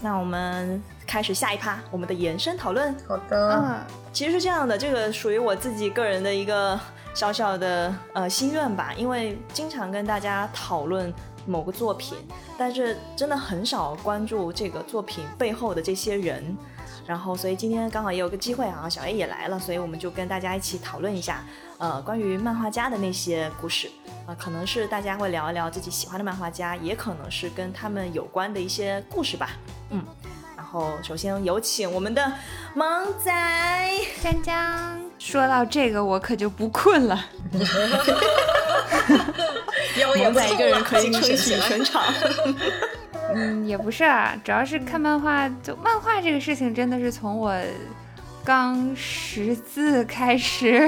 那我们开始下一趴，我们的延伸讨论。好的，嗯，其实是这样的，这个属于我自己个人的一个小小的呃心愿吧，因为经常跟大家讨论某个作品，但是真的很少关注这个作品背后的这些人。然后，所以今天刚好也有个机会啊，小 A 也来了，所以我们就跟大家一起讨论一下，呃，关于漫画家的那些故事啊、可能是大家会聊一聊自己喜欢的漫画家，也可能是跟他们有关的一些故事吧，嗯。然后，首先有请我们的萌仔，江江。说到这个，我可就不困了。萌仔一个人可以撑起全场。嗯，也不是啊，主要是看漫画，就漫画这个事情，真的是从我刚识字开始。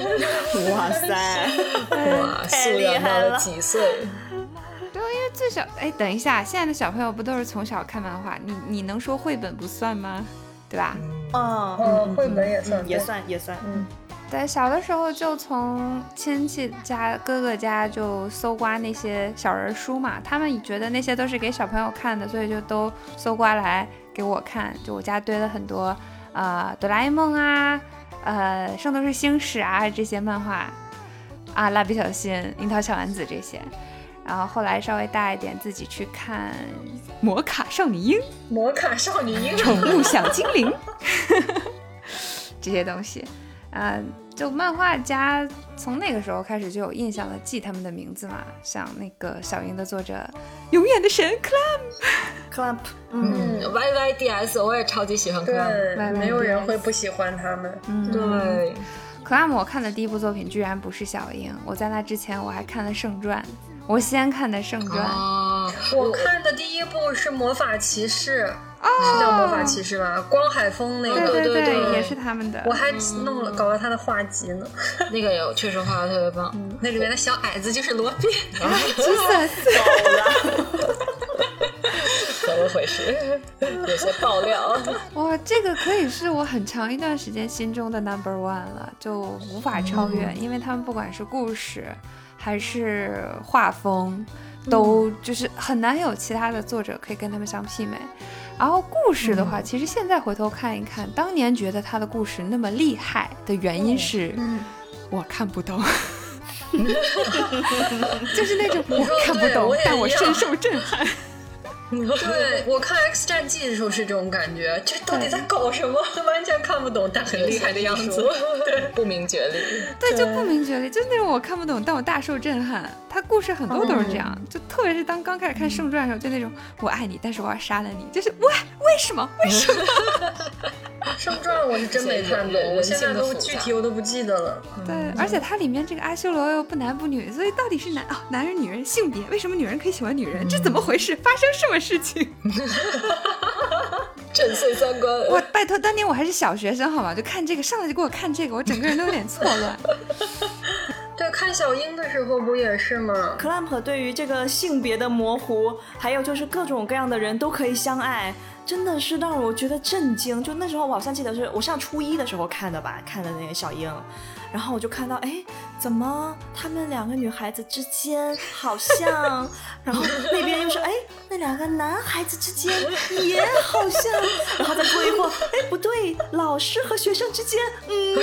哇塞！哇，太素厉害了几岁？最小，哎，等一下，现在的小朋友不都是从小看漫画？你你能说绘本不算吗？对吧？嗯，哦嗯绘本也算嗯也算也算。嗯，对，小的时候就从亲戚家、哥哥家就搜刮那些小人书嘛，他们觉得那些都是给小朋友看的，所以就都搜刮来给我看。就我家堆了很多，呃，哆啦 A 梦啊，呃，圣斗士星矢啊这些漫画，啊，蜡笔小新、樱桃小丸子这些。然后后来稍微大一点，自己去看《魔卡少女樱》。魔卡少女樱，宠物小精灵 这些东西，呃，就漫画家从那个时候开始就有印象了，记他们的名字嘛，像那个小樱的作者，永远的神 Clamp，Clamp，嗯，嗯，Y Y D S 我也超级喜欢看。对，来来没有人会不喜欢他们。嗯，对，Clam 我看的第一部作品居然不是小樱，我在那之前我还看了圣传，我先看的圣传，啊，我看的第一部是《魔法骑士》，是叫《魔法骑士》吧？光海峰那对个，对对，对也是他们的，我还弄了搞了他的画集呢。那个有确实画的特别棒。那里面的小矮子就是罗宾。Jesus，怎么回事？有些爆料。哇，这个可以是我很长一段时间心中的 number one 了，就无法超越，因为他们不管是故事还是画风，都就是很难有其他的作者可以跟他们相媲美。然后故事的话，其实现在回头看一看，当年觉得他的故事那么厉害的原因是，我看不懂。就是那种我看不懂但我深受震撼。对我看《X 战记》的时候是这种感觉，这到底在搞什么？完全看不懂，但很厉害的样子。对，不明觉厉。对，就不明觉厉，就是那种我看不懂，但我大受震撼。他故事很多都是这样，就特别是当刚开始看《圣传》的时候，就那种我爱你，但是我要杀了你，就是喂，为什么？为什么？《圣传》我是真没看懂，我现在都具体我都不记得了。对，而且它里面这个阿修罗又不男不女，所以到底是男啊、男人女人性别？为什么女人可以喜欢女人？这怎么回事？发生什么事情？震碎三观。我拜托，当年我还是小学生，好吗？就看这个，上来就给我看这个，我整个人都有点错乱。对，看小樱的时候不也是吗？Clamp 对于这个性别的模糊，还有就是各种各样的人都可以相爱，真的是让我觉得震惊。就那时候我好像记得是我上初一的时候看的吧，看的那个小樱，然后我就看到，哎，怎么他们两个女孩子之间好像，然后那边又是哎，那两个男孩子之间也好像，然后再过一会儿，哎，不对，老师和学生之间，嗯，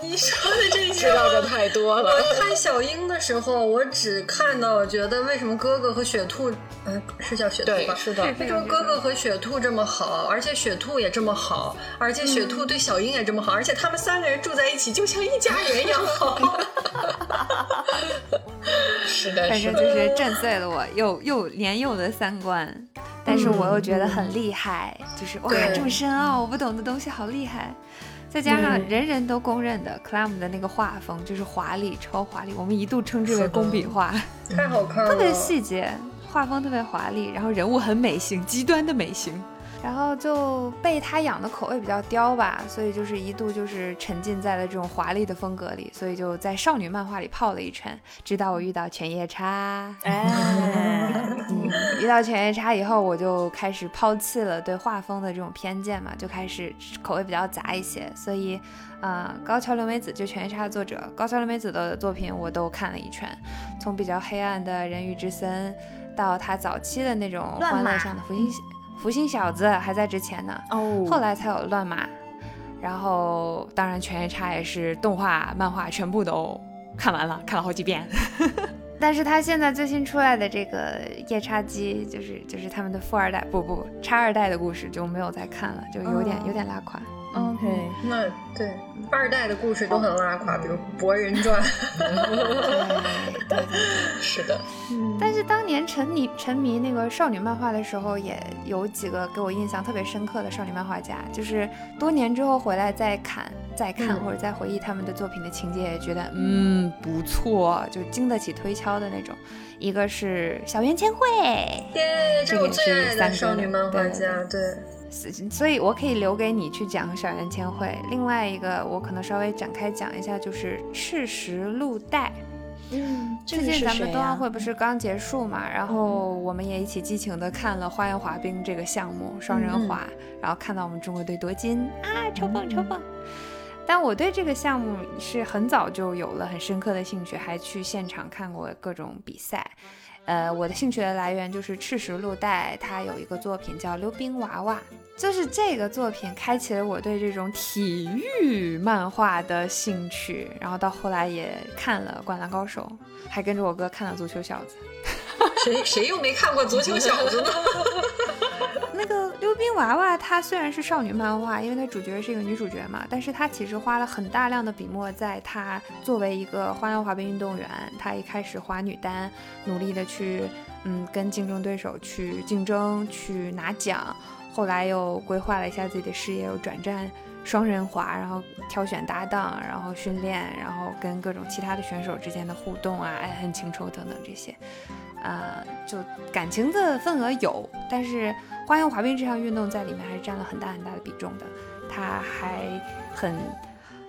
你说的这些知。道的太多了。我看小樱的时候，我只看到觉得为什么哥哥和雪兔，嗯、是叫雪兔吧？，对是的。为什么哥哥和雪兔这么好，而且雪兔也这么好，而且雪兔对小樱也这么好，而且他们三个人住在一起就像一家人一样好。是的，反是的。正就是震碎了我又又年幼的三观，但是我又觉得很厉害，就是哇这么深奥，我不懂的东西好厉害。再加上人人都公认的 Clam 的那个画风就是华丽，超华丽，我们一度称之为工笔画，太好看了，特别细节，画风特别华丽，然后人物很美型，极端的美型。然后就被他养的口味比较刁吧，所以就是一度就是沉浸在了这种华丽的风格里，所以就在少女漫画里泡了一圈，直到我遇到犬夜叉。哎，嗯，一到犬夜叉以后，我就开始抛弃了对画风的这种偏见嘛，就开始口味比较杂一些。所以，呃，高桥留美子就犬夜叉的作者，高桥留美子的作品我都看了一圈，从比较黑暗的人鱼之森，到他早期的那种欢乐向的福星福星小子还在之前呢，哦，后来才有乱马。然后，当然犬夜叉也是动画、漫画全部都看完了，看了好几遍。但是他现在最新出来的这个夜叉姬，就是就是他们的富二代，不不，叉二代的故事就没有再看了，就有点、有点拉垮。OK，那对二代的故事都很拉垮，比如《博人传》。是的，但是当年沉迷沉迷那个少女漫画的时候，也有几个给我印象特别深刻的少女漫画家，就是多年之后回来再看、再看、嗯或者再回忆他们的作品的情节，也觉得嗯不错，就经得起推敲的那种。一个是小圆千惠，耶，这是我最爱的这个是少女漫画家，对，所以我可以留给你去讲小圆千惠。另外一个我可能稍微展开讲一下，就是赤石露代。嗯，最近咱们冬奥？会不是刚结束嘛，然后我们也一起激情的看了花样滑冰这个项目双人滑，然后看到我们中国队夺金啊，超棒超棒！但我对这个项目是很早就有了很深刻的兴趣，还去现场看过各种比赛。呃，我的兴趣的来源就是赤石露带，他有一个作品叫《溜冰娃娃》，就是这个作品开启了我对这种体育漫画的兴趣，然后到后来也看了《灌篮高手》，还跟着我哥看了《足球小子》。谁谁又没看过《足球小子》呢？那个溜冰娃娃，它虽然是少女漫画，因为它主角是一个女主角嘛，但是它其实花了很大量的笔墨在她作为一个花样滑冰运动员，她一开始滑女单，努力的去嗯跟竞争对手去竞争，去拿奖，后来又规划了一下自己的事业，又转战双人滑，然后挑选搭档，然后训练，然后跟各种其他的选手之间的互动啊，爱恨情仇等等这些。呃，就感情的份额有，但是花样滑冰这项运动在里面还是占了很大很大的比重的。他还很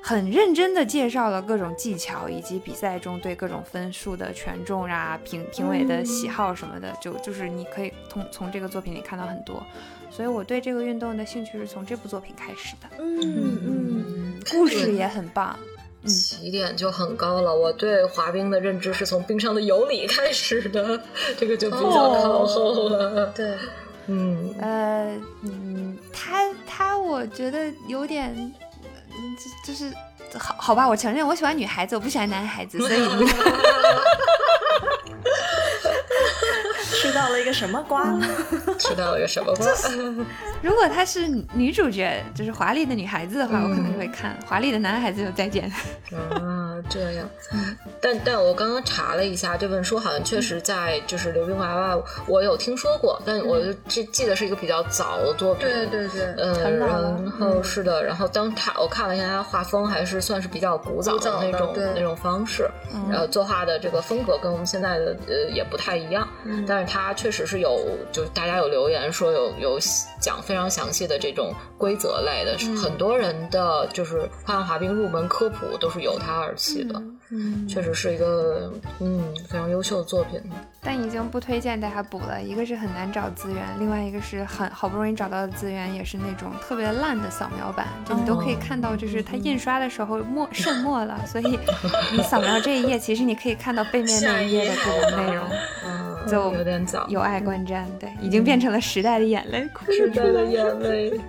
很认真的介绍了各种技巧，以及比赛中对各种分数的权重啊、评评委的喜好什么的，就就是你可以从从这个作品里看到很多。所以我对这个运动的兴趣是从这部作品开始的，嗯嗯，嗯，故事也很棒。起点就很高了。我对滑冰的认知是从冰上的尤里开始的，这个就比较靠后了。对，嗯，呃，嗯，他他我觉得有点，嗯，就就是好好吧，我承认我喜欢女孩子，我不喜欢男孩子，所以吃 到了一个什么瓜？吃到了一个什么瓜？如果她是女主角，就是华丽的女孩子的话，我可能就会看；华丽的男孩子就再见。啊，这样。但但我刚刚查了一下，这本书好像确实在就是《溜冰娃娃》，我有听说过，但我就记记得是一个比较早的作品。对对对，呃，很老了。然后是的，然后当他我看了一下他画风，还是算是比较古早的那种那种方式，然后作画的这个风格跟我们现在的呃也不太一样，但是他确实是有，就是大家有留言说有有讲非常详细的这种规则类的，是很多人的就是花样滑冰入门科普都是由他而起的，嗯，确实是一个嗯非常优秀的作品。但已经不推荐大家补了。一个是很难找资源，另外一个是很好不容易找到的资源也是那种特别烂的扫描版，就你都可以看到，就是它印刷的时候墨渗墨了，所以 你扫描这一页，其实你可以看到背面那一页的各种内容。嗯，就有点早。有爱观瞻，对，已经变成了时代的眼泪，哭时代的。眼泪，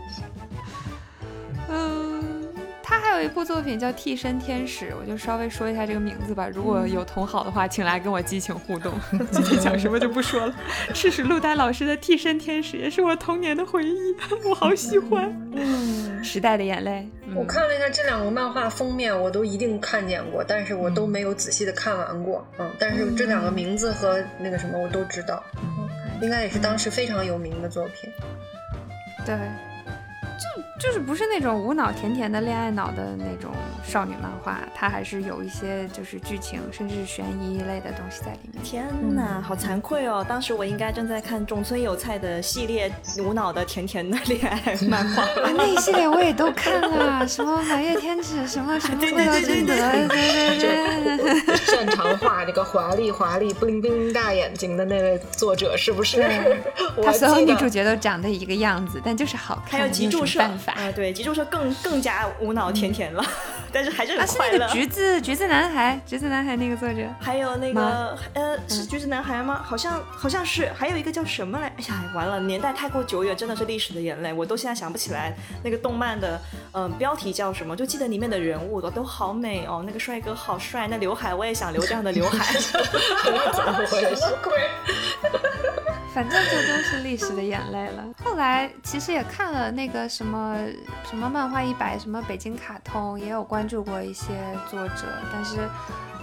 有一部作品叫《替身天使》，我就稍微说一下这个名字吧。如果有同好的话，请来跟我激情互动。具体讲什么就不说了。赤石露代老师的《替身天使》也是我童年的回忆，我好喜欢。嗯，时代的眼泪。嗯我看了一下这两个漫画封面，我都一定看见过，但是我都没有仔细的看完过。嗯，但是这两个名字和那个什么我都知道，嗯，应该也是当时非常有名的作品。对，就就是不是那种无脑甜甜的恋爱脑的那种少女漫画，它还是有一些就是剧情甚至是悬疑类的东西在里面。天哪，好惭愧哦！当时我应该正在看中村有菜的系列无脑的甜甜的恋爱漫画。啊，那一系列我也都看了，什么满月天使，什么什么对不对对对劳真德，对对对对对。擅长画那个华丽华丽、布灵布灵大眼睛的那位作者是不是 他所有女主角都长得一个样子，但就是好看。还有脊柱办法？啊，对，急救社更更加无脑甜甜了，但是还是很快乐。那个橘子橘子男孩，橘子男孩那个作者。还有那个呃，是橘子男孩吗？好像好像是，还有一个叫什么来？哎呀，完了，年代太过久远，真的是历史的眼泪，我都现在想不起来那个动漫的嗯、呃标题叫什么，就记得里面的人物都都好美哦，那个帅哥好帅，那刘海我也想留这样的刘海。怎么回事？反正这都是历史的眼泪了。后来其实也看了那个什么什么漫画一百，什么北京卡通，也有关注过一些作者，但是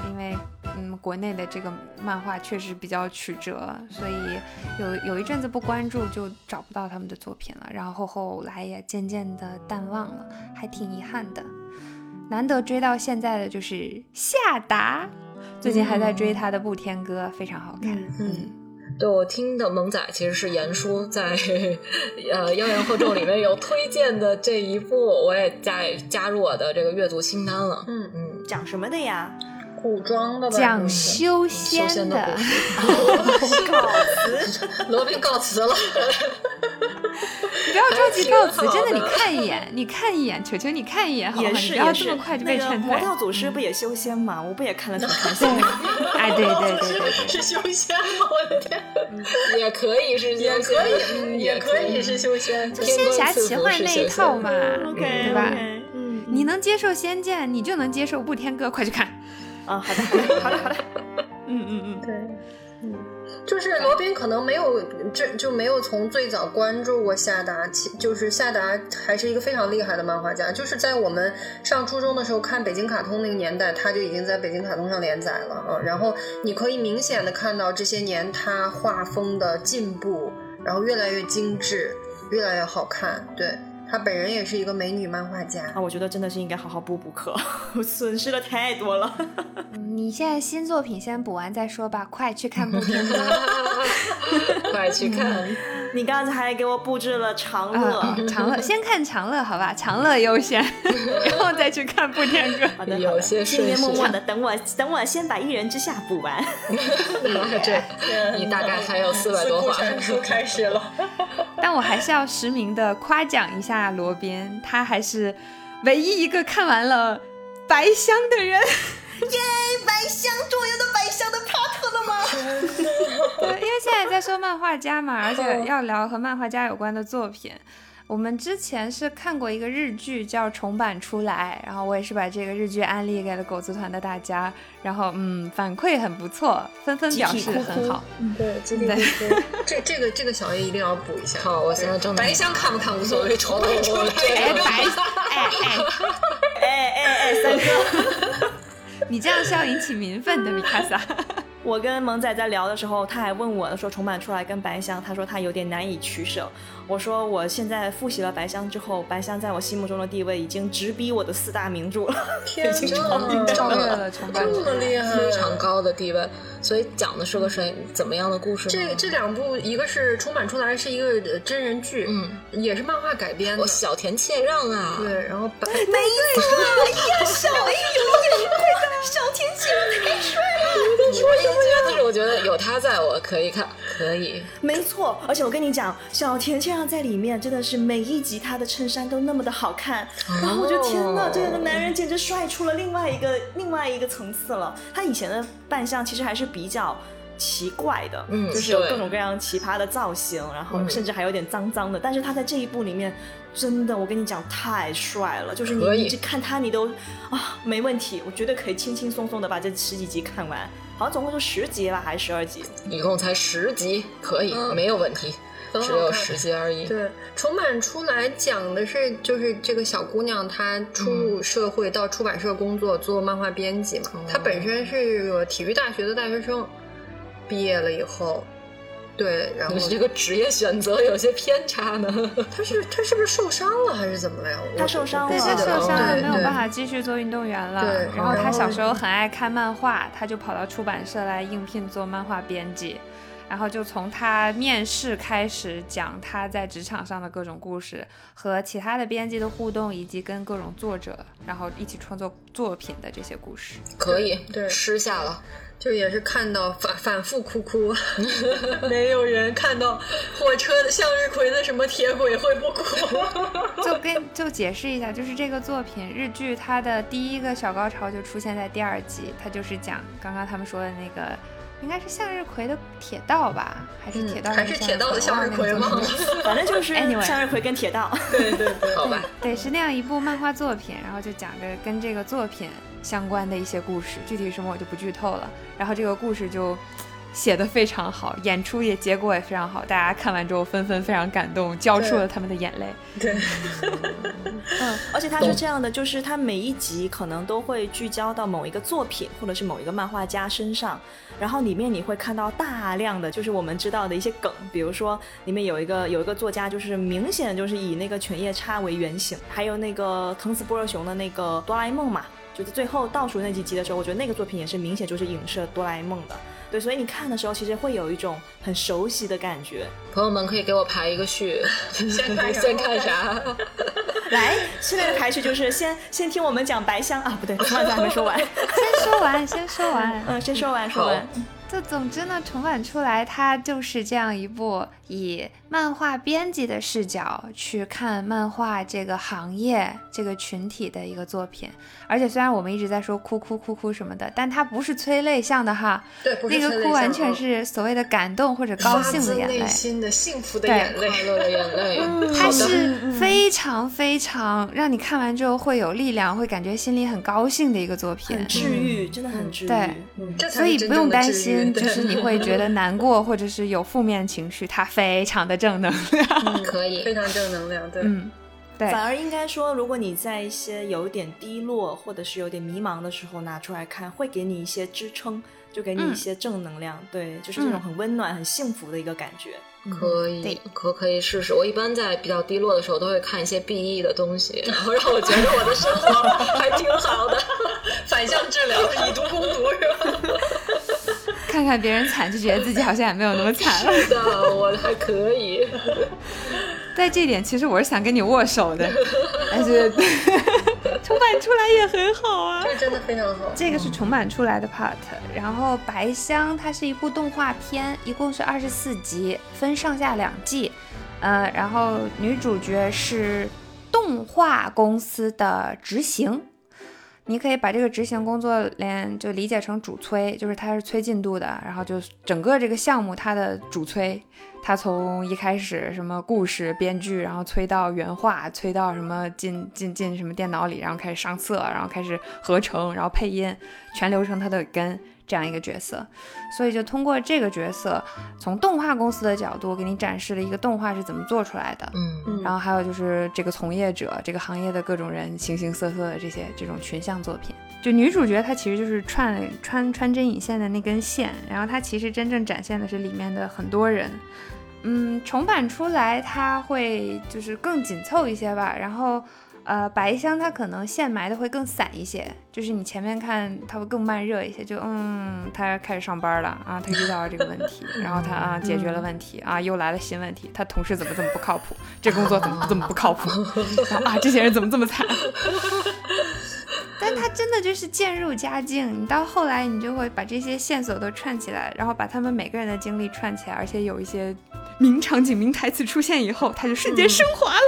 因为嗯国内的这个漫画确实比较曲折，所以有有一阵子不关注就找不到他们的作品了，然后后来也渐渐的淡忘了，还挺遗憾的。难得追到现在的就是夏达，最近还在追他的《不天歌》，非常好看。嗯对我听的萌仔其实是严叔在 呃《妖言惑众》里面有推荐的这一部，我也在加入我的这个阅读清单了。嗯嗯，讲什么的呀？古装的吧？讲修修仙的告辞。罗宾告辞了。不要着急告辞，真的，的你看一眼，你看一眼，求求你看一眼好吗？也你不要这么快就那个被劝退。魔道祖师不也修仙吗？我不也看了挺开对心的。，哎，对对对是修仙吗？我的天，也可以是也可以，嗯也可以是修仙。就仙侠奇幻那一套嘛对吧你能接受仙剑，你就能接受不天哥，快去看。啊，好的，好的，好的，好的。嗯嗯嗯，对，嗯，就是罗宾可能没有这就没有从最早关注过夏达，其就是夏达还是一个非常厉害的漫画家，就是在我们上初中的时候看北京卡通那个年代，他就已经在北京卡通上连载了啊。然后你可以明显的看到这些年他画风的进步，然后越来越精致，越来越好看。对他本人也是一个美女漫画家啊，。我觉得真的是应该好好补补课，我 损失了太多了。嗯 你现在新作品先补完再说吧，快去看不天歌。快去看。你刚才还给我布置了长乐，啊，长乐先看长乐好吧，长乐优先，然后再去看布天哥。好的，有好的些心里面顺序默默的等我，等我先把《一人之下》补完。你大概还有四百多话。开始了。但我还是要实名的夸奖一下罗宾，他还是唯一一个看完了《白香》的人。耶白香，终于有的白香的 part 了吗？对，因为现在在说漫画家嘛，而且要聊和漫画家有关的作品。我们之前是看过一个日剧叫重版出来，然后我也是把这个日剧安利给了狗子团的大家，然后嗯反馈很不错，纷纷表示很好。对，基地对哭哭。这这个这个小 A 一定要补一下。好，我现在正白香看不看无所谓，重版出来。哎白哎 哎，哎哎哎，三哥。你这样是要引起民愤的，米卡萨。我跟萌仔在聊的时候，他还问我说重版出来跟白香，他说他有点难以取舍。我说我现在复习了白香之后，白香在我心目中的地位已经直逼我的四大名著了。天 已经哪，超越了这么厉害，非常。高的地位，所以讲的是个谁怎么样的故事呢？这这两部，一个是重版出来是一个呃真人剧，嗯，也是漫画改编的我。小田切让啊，对，然后白没错，哎呀，小小天气太帅了。你为什么但是？我觉得有他在我可以看，可以。没错，而且我跟你讲，小田切让在里面真的是每一集他的衬衫都那么的好看，然后我就天呐，这个男人简直帅出了另外一个另外一个层次了。他以前的扮相其实还是比较。奇怪的，嗯就是有各种各样奇葩的造型，然后嗯甚至还有点脏脏的。但是他在这一部里面，真的，我跟你讲，太帅了，就是你你只看他，你都啊没问题，我绝对可以轻轻松松的把这十几集看完。好像总共就十集吧，还是十二集？一共才十集，可以，嗯没有问题，只有看十集而已。对，重版出来讲的是，就是这个小姑娘她初入社会，到出版社工作做漫画编辑嘛。哦她本身是个体育大学的大学生，毕业了以后对，然后这个职业选择有些偏差呢。他是他是不是受伤了还是怎么了呀？我他受伤了对他我不记得受伤了，没有办法继续做运动员了。对然后他小时候很爱看漫画，他就跑到出版社来应聘做漫画编辑。然后就从他面试开始讲他在职场上的各种故事，和其他的编辑的互动，以及跟各种作者然后一起创作作品的这些故事。可以，对吃下了。就也是看到反反复哭哭，没有人看到火车的向日葵的什么铁轨会不哭。就跟就解释一下，就是这个作品日剧它的第一个小高潮就出现在第二集，它就是讲刚刚他们说的那个，应该是向日葵的铁道吧，还是铁道、嗯还是铁道的向日葵吗？反正就是向日葵跟铁道。对对对，好吧，对，是那样一部漫画作品，然后就讲着跟这个作品相关的一些故事，具体什么我就不剧透了。然后这个故事就写的非常好，演出也结果也非常好，大家看完之后纷纷非常感动，交出了他们的眼泪。对，嗯，而且它是这样的，就是它每一集可能都会聚焦到某一个作品或者是某一个漫画家身上，然后里面你会看到大量的就是我们知道的一些梗，比如说里面有一个有一个作家就是明显就是以那个犬夜叉为原型，还有那个藤子不二雄的那个哆啦 A 梦嘛，就是最后倒数那几集的时候，我觉得那个作品也是明显就是影射哆啦 A 梦的。对，所以你看的时候，其实会有一种很熟悉的感觉。朋友们可以给我排一个序，先看啥先看啥？来，现在的排序就是先先听我们讲白香啊，不对，万子还没说完。先说完，先说完。嗯，先说完，说完。就总之呢，重版出来，它就是这样一部以漫画编辑的视角去看漫画这个行业、这个群体的一个作品。而且虽然我们一直在说哭哭哭哭什么的，但它不是催泪向的哈，对，不是那个哭完全是所谓的感动或者高兴的眼泪发自内。心的幸福的对眼泪。快乐的眼泪。它，是非常非常让你看完之后会有力量，会感觉心里很高兴的一个作品很。治愈，真的很治愈。对嗯，所以不用担是真正的治愈就是你会觉得难过或者是有负面情绪，它非常的正能量。可以非。常正能量。对，嗯，对，反而应该说，如果你在一些有点低落或者是有点迷茫的时候拿出来看，会给你一些支撑，就给你一嗯些正能量。对，就是这种很温暖、很幸福的一个感觉。可以对，可可以试试。我一般在比较低落的时候，都会看一些 BE 的东西，然后让我觉得我的生活 还挺好的。反向治疗，以毒攻毒是吧？看看别人惨，就觉得自己好像也没有那么惨了。是的，我还可以。在这点，其实我是想跟你握手的，但是重版出来也很好啊。这个真的非常好。这个是重版出来的 part，然后《白香》它是一部动画片，一共是二十四集，分上下两季。呃，然后女主角是动画公司的执行，你可以把这个执行工作连就理解成主催，就是它是催进度的，然后就整个这个项目它的主催，它从一开始什么故事编剧，然后催到原画，催到什么进进进什么电脑里，然后开始上色，然后开始合成，然后配音，全流程它都有跟这样一个角色，所以就通过这个角色，从动画公司的角度给你展示了一个动画是怎么做出来的，嗯，然后还有就是这个从业者、这个行业的各种人，形形色色的这些这种群像作品。就女主角她其实就是串穿穿针引线的那根线，然后她其实真正展现的是里面的很多人。嗯，重版出来它会就是更紧凑一些吧，然后。呃，白香它可能线埋的会更散一些，就是你前面看它会更慢热一些，就嗯，他开始上班了啊，他遇到了这个问题，然后他啊解决了问题啊，又来了新问题，他同事怎么这么不靠谱，这工作怎么这么不靠谱 啊，这些人怎么这么惨？但他真的就是渐入佳境，你到后来你就会把这些线索都串起来，然后把他们每个人的经历串起来，而且有一些名场景、名台词出现以后，他就瞬间升华了。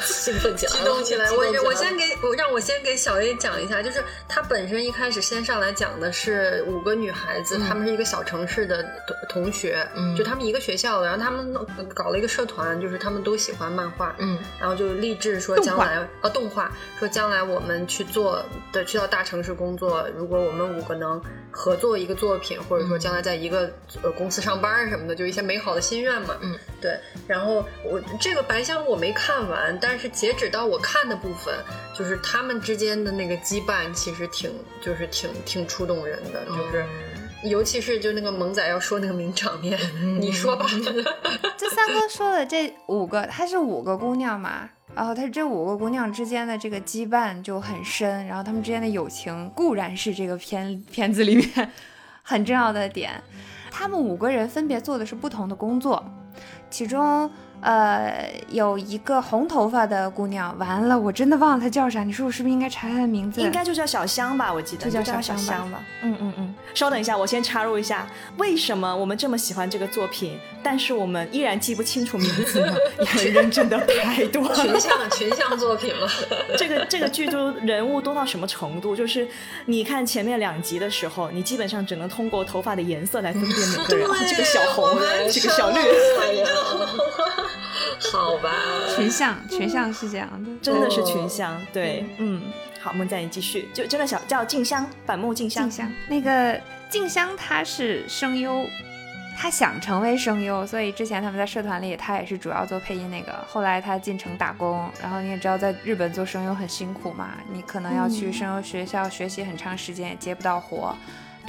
兴奋 起来了，激动起来！我激动起来我先给我让我先给小 A 讲一下，就是他本身一开始先上来讲的是五个女孩子，她们是一个小城市的同同学，嗯。就她们一个学校的，然后她们搞了一个社团，就是她们都喜欢漫画，嗯。然后就立志说将来呃动画说将来我们去做的去到大城市工作，如果我们五个能合作一个作品，或者说将来在一个呃公司上班什么的，就一些美好的心愿嘛。嗯，对。然后我这个白箱我没看完，但是截止到我看的部分，就是他们之间的那个羁绊其实挺就是挺挺触动人的，就是。尤其是就那个萌仔要说那个名场面，你说吧。这三哥说的这五个，她是五个姑娘嘛，然后她这五个姑娘之间的这个羁绊就很深，然后她们之间的友情固然是这个片片子里面 很重要的点。他们五个人分别做的是不同的工作，其中。呃，有一个红头发的姑娘，完了，我真的忘了她叫啥。你说我是不是应该查她的名字？应该就叫小香吧，我记得就叫小香吧。嗯嗯嗯，稍等一下，我先插入一下，为什么我们这么喜欢这个作品，但是我们依然记不清楚名字呢？因为真的太多了，群像群像作品了。这个这个剧中人物多到什么程度？就是你看前面两集的时候，你基本上只能通过头发的颜色来分辨每个人。这个小红，这个小绿。好吧，群像群像是这样的，真的是群像。对，嗯，好，梦佳你继续。就真的小叫静香，板木静香。静香，那个静香她是声优，她想成为声优，所以之前他们在社团里，她也是主要做配音那个。后来她进城打工，然后你也知道，在日本做声优很辛苦嘛，你可能要去声优学校学习很长时间，也接不到活，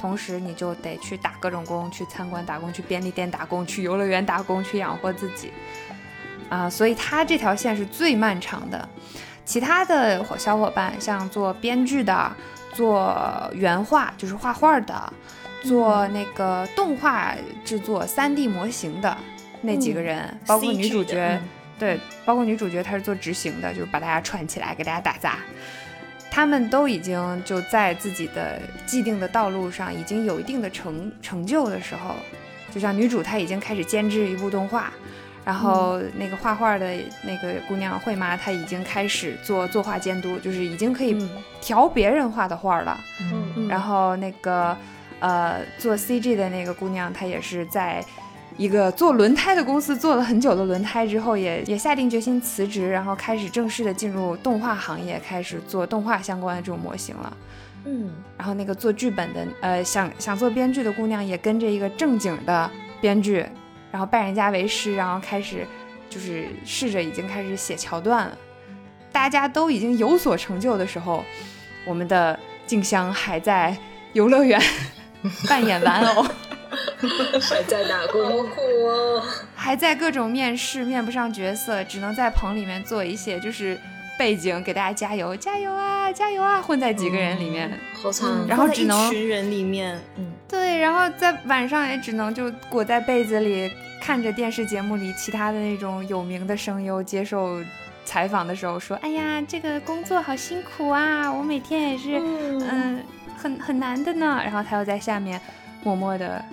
同时你就得去打各种工，去餐馆打工，去便利店打工，去游乐园打工，去养活自己。啊，所以他这条线是最漫长的。其他的小伙伴，像做编剧的、做原画就是画画的、做那个动画制作、三 D 模型的那几个人，包括女主角，对，包括女主角，她是做执行的，就是把大家串起来给大家打杂。他们都已经就在自己的既定的道路上已经有一定的成成就的时候，就像女主她已经开始监制一部动画。然后那个画画的那个姑娘慧妈，她已经开始做作画监督，就是已经可以调别人画的画了。嗯，然后那个呃做 CG 的那个姑娘，她也是在一个做轮胎的公司做了很久的轮胎之后，也也下定决心辞职，然后开始正式的进入动画行业，开始做动画相关的这种模型了。嗯，然后那个做剧本的呃想想做编剧的姑娘，也跟着一个正经的编剧。然后拜人家为师，然后开始就是试着已经开始写桥段了。大家都已经有所成就的时候，我们的静香还在游乐园 扮演玩偶，还在打工，还在各种面试面不上角色，只能在棚里面做一些就是背景给大家加油加油啊加油啊，混在几个人里面，好惨。然后只能一群人里面，嗯，对，然后在晚上也只能就裹在被子里。看着电视节目里其他的那种有名的声优接受采访的时候说：“哎呀，这个工作好辛苦啊，我每天也是，嗯，很很难的呢。”然后他又在下面默默的：“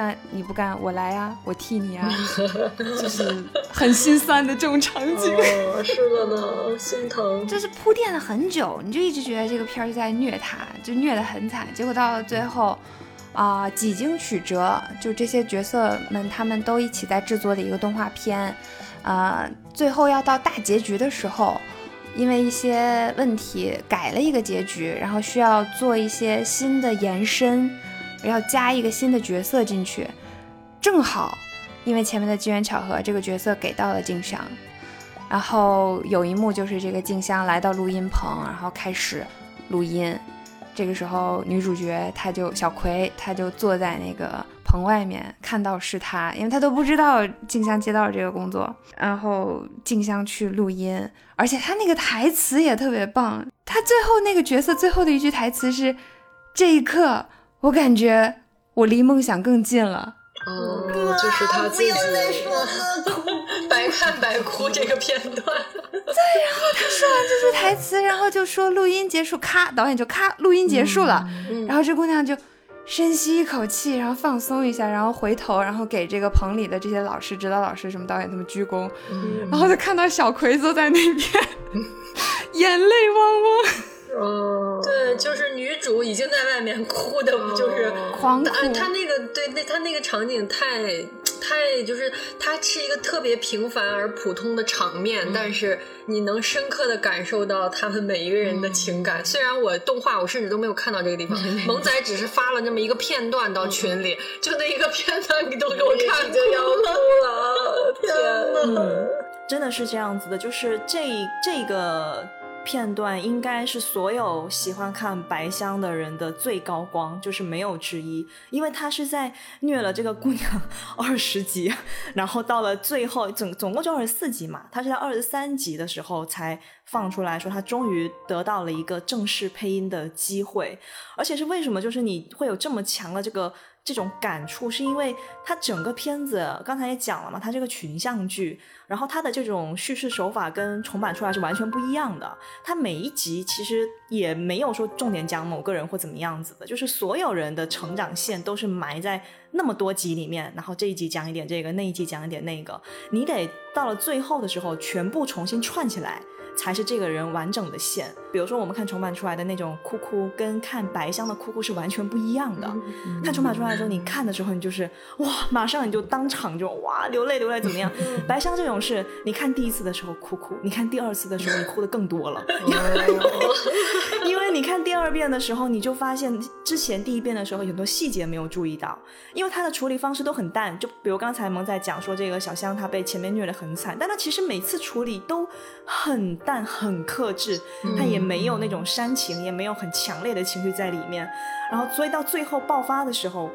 那你不干，我来呀，我替你啊。”就是很心酸的这种场景。是的呢，心疼。就是铺垫了很久，你就一直觉得这个片儿就在虐他，就虐得很惨。结果到了最后。啊，几经曲折，就这些角色们，他们都一起在制作的一个动画片，呃，最后要到大结局的时候，因为一些问题改了一个结局，然后需要做一些新的延伸，要加一个新的角色进去，正好，因为前面的机缘巧合，这个角色给到了静香，然后有一幕就是这个静香来到录音棚，然后开始录音。这个时候，女主角她就小葵，她就坐在那个棚外面，看到是她，因为她都不知道静香接到了这个工作，然后静香去录音，而且她那个台词也特别棒，她最后那个角色最后的一句台词是：“这一刻，我感觉我离梦想更近了。”哦，就是他自己 白看白哭这个片段。对，然后他说完这句台词，然后就说录音结束，咔，导演就咔，录音结束了。然后这姑娘就深吸一口气，然后放松一下，然后回头，然后给这个棚里的这些老师、指导老师、什么导演他们鞠躬。然后就看到小葵坐在那边，眼泪汪汪。嗯，对，就是女主已经在外面哭的，就是狂哭。她那个对，那她那个场景太太，就是它是一个特别平凡而普通的场面，但是你能深刻的感受到他们每一个人的情感。虽然我动画我甚至都没有看到这个地方，萌仔只是发了那么一个片段到群里，就那一个片段你都给我看就要哭了，天呐，真的是这样子的，就是这这个。片段应该是所有喜欢看白香的人的最高光，就是没有之一，因为他是在虐了这个姑娘 二十集，然后到了最后总总共就二十四集嘛，他是在二十三集的时候才放出来说他终于得到了一个正式配音的机会，而且是为什么？就是你会有这么强的这个。这种感触是因为它整个片子刚才也讲了嘛，它这个群像剧，然后它的这种叙事手法跟重版出来是完全不一样的。它每一集其实也没有说重点讲某个人或怎么样子的，就是所有人的成长线都是埋在那么多集里面，然后这一集讲一点这个，那一集讲一点那个，你得到了最后的时候全部重新串起来。才是这个人完整的线。比如说，我们看重版出来的那种哭哭，跟看白香的哭哭是完全不一样的。看重版出来的时候，你看的时候，你就是哇，马上你就当场就哇流泪流泪怎么样？白香这种是，你看第一次的时候哭哭，你看第二次的时候你哭的更多了。因为你看第二遍的时候，你就发现之前第一遍的时候很多细节没有注意到，因为他的处理方式都很淡。就比如刚才萌在讲说这个小香她被前面虐得很惨，但她其实每次处理都很。淡很克制，她也没有那种煽情，也没有很强烈的情绪在里面。然后，所以到最后爆发的时候，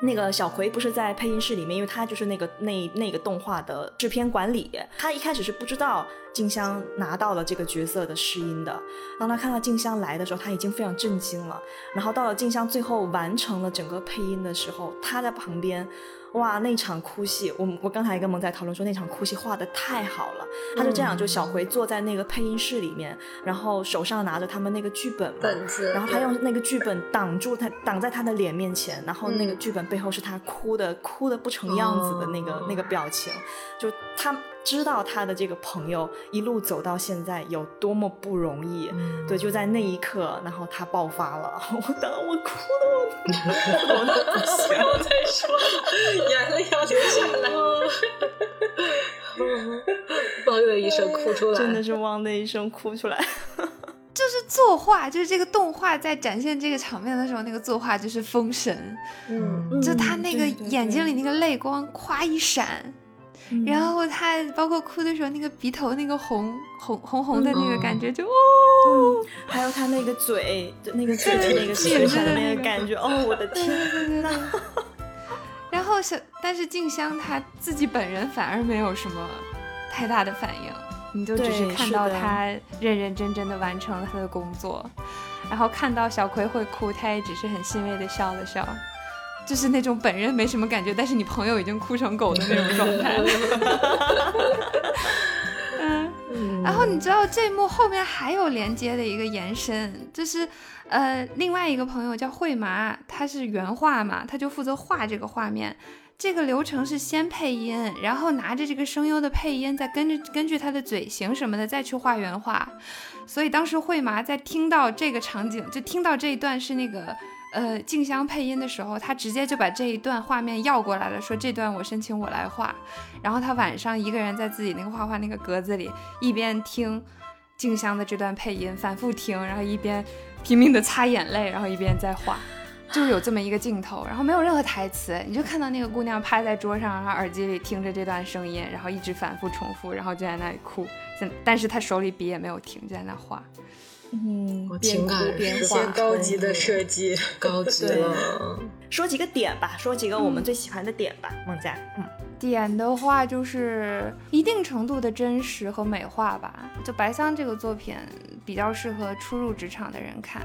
那个小葵不是在配音室里面，因为他就是那个那那个动画的制片管理，他一开始是不知道静香拿到了这个角色的试音的。当他看到静香来的时候，他已经非常震惊了。然后到了静香最后完成了整个配音的时候，他在旁边。哇，那场哭戏，我我刚才跟萌仔讨论说那场哭戏画的太好了。他就这样，就小葵坐在那个配音室里面，然后手上拿着他们那个剧本本子，然后他用那个剧本挡住他，挡在他的脸面前，然后那个剧本背后是他哭的哭的不成样子的那个那个表情，就他。知道他的这个朋友一路走到现在有多么不容易，对，就在那一刻，然后他爆发了，我当我哭的我，我都不行，我再说，眼泪要流下来，汪的一声哭出来，真的是汪的一声哭出来，就是作画，就是这个动画在展现这个场面的时候，那个作画就是封神，嗯，就他那个眼睛里那个泪光咵一闪。然后他包括哭的时候，那个鼻头那个红红红红的那个感觉，就哦，还有他那个嘴，那个嘴的那个嘴唇的那个感觉，哦，我的天呐。然后小，但是静香她自己本人反而没有什么太大的反应，你就只是看到他认认真真的完成了他的工作，然后看到小葵会哭，他也只是很欣慰的笑了笑。就是那种本人没什么感觉，但是你朋友已经哭成狗的那种状态。嗯，然后你知道这一幕后面还有连接的一个延伸，就是呃，另外一个朋友叫惠麻，他是原画嘛，他就负责画这个画面。这个流程是先配音，然后拿着这个声优的配音，再根据根据他的嘴型什么的再去画原画。所以当时惠麻在听到这个场景，就听到这一段是那个。呃，静香配音的时候，他直接就把这一段画面要过来了，说这段我申请我来画。然后他晚上一个人在自己那个画画那个格子里，一边听静香的这段配音，反复听，然后一边拼命的擦眼泪，然后一边在画，就有这么一个镜头，然后没有任何台词，你就看到那个姑娘趴在桌上，然后耳机里听着这段声音，然后一直反复重复，然后就在那里哭，但是她手里笔也没有停，就在那画。嗯，情感一些高级的设计，高级了。说几个点吧，说几个我们最喜欢的点吧，孟佳。嗯，点的话就是一定程度的真实和美化吧。就白桑这个作品比较适合初入职场的人看。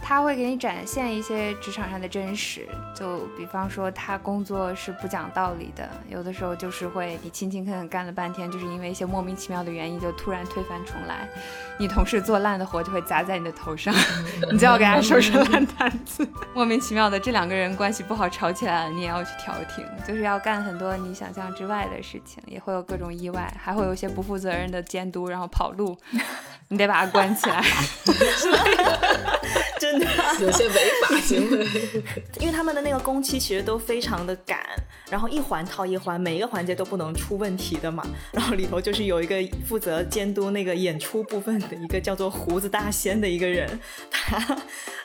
他会给你展现一些职场上的真实，就比方说他工作是不讲道理的，有的时候就是会你勤勤恳恳干了半天，就是因为一些莫名其妙的原因就突然推翻重来，你同事做烂的活就会砸在你的头上，你就要给他收拾烂摊子。莫名其妙的这两个人关系不好吵起来了，你也要去调停，就是要干很多你想象之外的事情，也会有各种意外，还会有一些不负责任的监督，然后跑路，你得把它关起来。真的 有些违法行为，因为他们的那个工期其实都非常的赶，然后一环套一环，每一个环节都不能出问题的嘛。然后里头就是有一个负责监督那个演出部分的一个叫做胡子大仙的一个人，他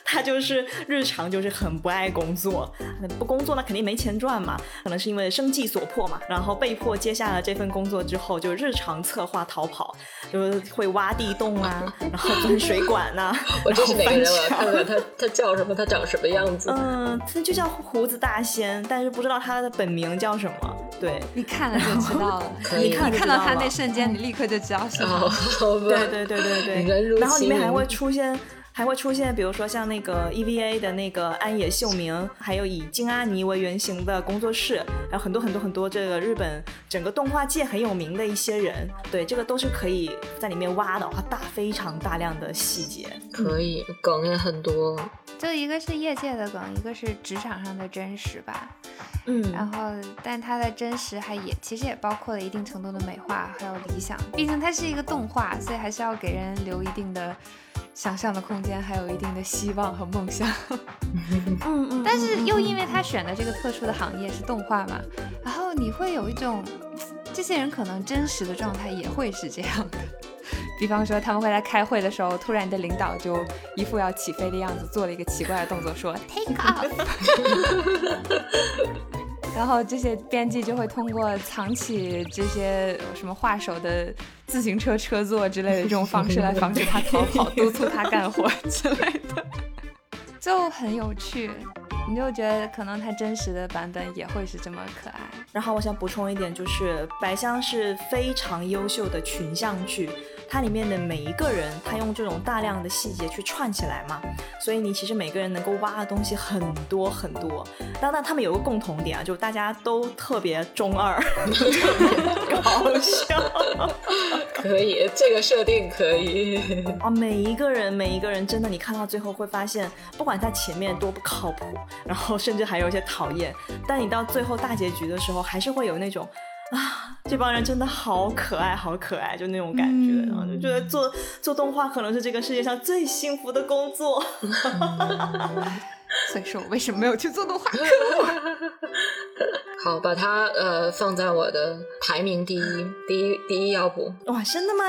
他就是日常就是很不爱工作，不工作那肯定没钱赚嘛，可能是因为生计所迫嘛，然后被迫接下了这份工作之后，就日常策划逃跑，就是会挖地洞啊，然后钻水管呐、我然后真是哪个人？我要看看他他叫什么，他长什么样子。嗯，他就叫胡子大仙，但是不知道他的本名叫什么。对，你看了就知道了。你看看到他那瞬间，你立刻就知道是哦，他。好吧。对对对对对，然后里面还会出现，还会出现，比如说像那个 EVA 的那个安野秀明，还有以金阿尼为原型的工作室，还有很多很多很多这个日本整个动画界很有名的一些人，对，这个都是可以在里面挖的，哇，大非常大量的细节。可以，梗也很多。就一个是业界的梗，一个是职场上的真实吧。嗯然后，但它的真实还也其实也包括了一定程度的美化还有理想，毕竟它是一个动画，所以还是要给人留一定的想象的空间，还有一定的希望和梦想。嗯嗯，但是又因为他选的这个特殊的行业是动画嘛，然后你会有一种，这些人可能真实的状态也会是这样的。比方说，他们会在开会的时候，突然的领导就一副要起飞的样子，做了一个奇怪的动作，说 “take off”，然后这些编辑就会通过藏起这些什么画手的自行车车座之类的这种方式来防止他逃跑，督促他干活之类的。就很有趣，你就觉得可能它真实的版本也会是这么可爱。然后我想补充一点，就是白香是非常优秀的群像剧，它里面的每一个人，他用这种大量的细节去串起来嘛，所以你其实每个人能够挖的东西很多很多。当然，他们有个共同点啊，就大家都特别中二，搞笑可以，这个设定可以。啊！每一个人，每一个人，真的，你看到最后会发现，不管他前面多不靠谱，然后甚至还有一些讨厌，但你到最后大结局的时候，还是会有那种。啊，这帮人真的好可爱，好可爱，就那种感觉，嗯然后就觉得做做动画可能是这个世界上最幸福的工作。所以说我为什么没有去做动画？好，把它呃放在我的排名第一，第一第一要补。哇，真的吗？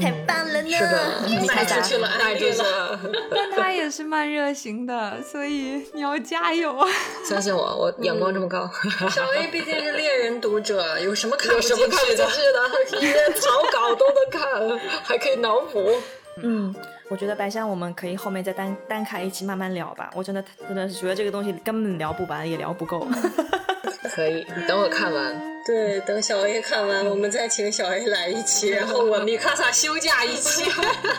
太棒了呢！是的，你卖出去了，卖出去了。但他也是慢热型的，所以你要加油啊！相信我，我眼光这么高，小 A 毕竟是猎人读者，有什么看不有什么去的？去的？连草稿都能看，还可以脑补。嗯，我觉得白山我们可以后面再单单开一期慢慢聊吧。我真的真的是觉得这个东西根本聊不完，也聊不够。可以，你等我看完。对，等小 A 看完，我们再请小 A 来一期，然后我米卡萨休假一期。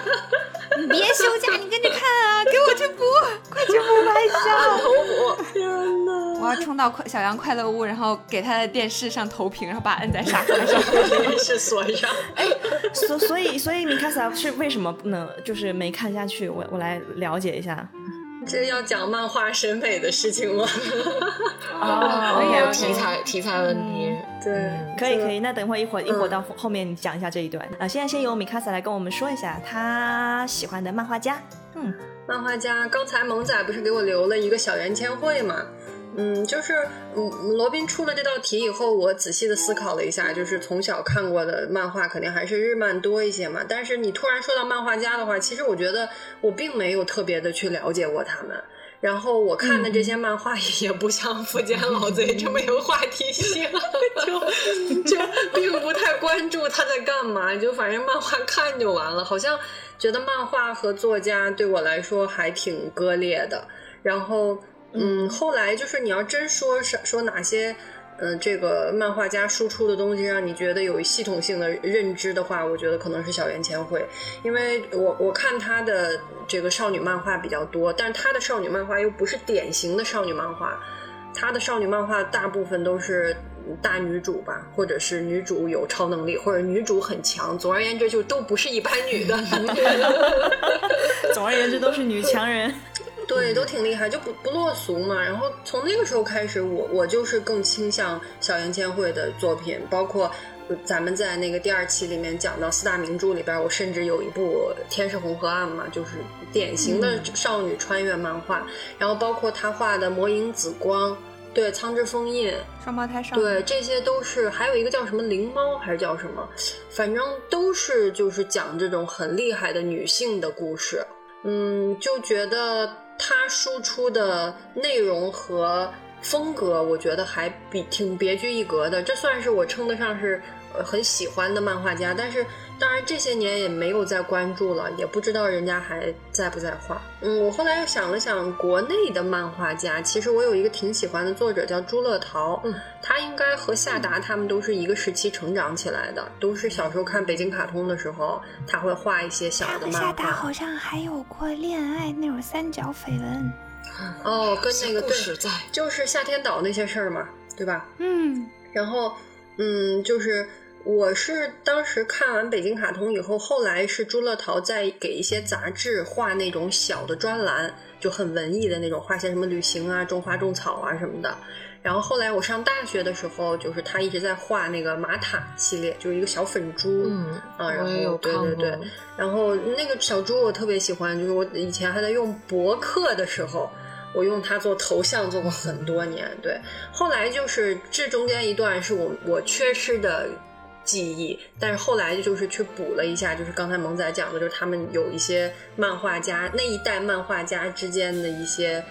你别休假，你跟着看啊！给我去补，快去补白香！头补，天哪！我要 冲到快小羊快乐屋，然后给他的电视上投屏，然后把他摁在沙发上。电视锁上。所所以所以米卡萨是为什么不能就是没看下去？我我来了解一下。这要讲漫画审美的事情吗？哦可以啊题材题材问题。对，可以可以，那等会一会儿一会儿嗯到后面你讲一下这一段啊。现在先由米卡萨来跟我们说一下他喜欢的漫画家。嗯，漫画家，刚才萌仔不是给我留了一个小圆签会嘛？嗯，就是嗯，罗宾出了这道题以后，我仔细的思考了一下，就是从小看过的漫画肯定还是日漫多一些嘛。但是你突然说到漫画家的话，其实我觉得我并没有特别的去了解过他们。然后我看的这些漫画也不像富坚老贼这么有话题性，就就并不太关注他在干嘛，就反正漫画看就完了。好像觉得漫画和作家对我来说还挺割裂的。然后，嗯，后来就是你要真说是说哪些。嗯，这个漫画家输出的东西让你觉得有系统性的认知的话，我觉得可能是小圆千惠，因为我我看她的这个少女漫画比较多，但是他的少女漫画又不是典型的少女漫画，她的少女漫画大部分都是大女主吧，或者是女主有超能力，或者女主很强，总而言之就都不是一般女的。总而言之都是女强人。对，都挺厉害，就不不落俗嘛。然后从那个时候开始，我我就是更倾向小岩千惠的作品，包括呃咱们在那个第二期里面讲到四大名著里边，我甚至有一部《天是红河岸》嘛，就是典型的少女穿越漫画。然后包括她画的《魔影紫光》，对，《苍之封印》，双胞胎少女，对，这些都是，还有一个叫什么灵猫还是叫什么，反正都是就是讲这种很厉害的女性的故事。嗯，就觉得他输出的内容和风格，我觉得还比挺别具一格的。这算是我称得上是很喜欢的漫画家，但是。当然这些年也没有再关注了，也不知道人家还在不在画。嗯，我后来又想了想，国内的漫画家，其实我有一个挺喜欢的作者叫朱乐桃，嗯，他应该和夏达他们都是一个时期成长起来的，都是小时候看北京卡通的时候，他会画一些小的漫画。夏达好像还有过恋爱那种三角绯闻。哦，跟那个对，就是夏天岛那些事儿嘛，对吧？嗯，然后嗯，就是。我是当时看完北京卡通以后，后来是朱乐桃在给一些杂志画那种小的专栏，就很文艺的那种，画些什么旅行啊、种花种草啊什么的。然后后来我上大学的时候，就是他一直在画那个玛塔系列，就是一个小粉猪，嗯啊，然后对对对，然后那个小猪我特别喜欢，就是我以前还在用博客的时候，我用它做头像做过很多年。对，后来就是这中间一段是我我缺失的。记忆，但是后来就是去补了一下，就是刚才萌仔讲的，就是他们有一些漫画家那一代漫画家之间的一些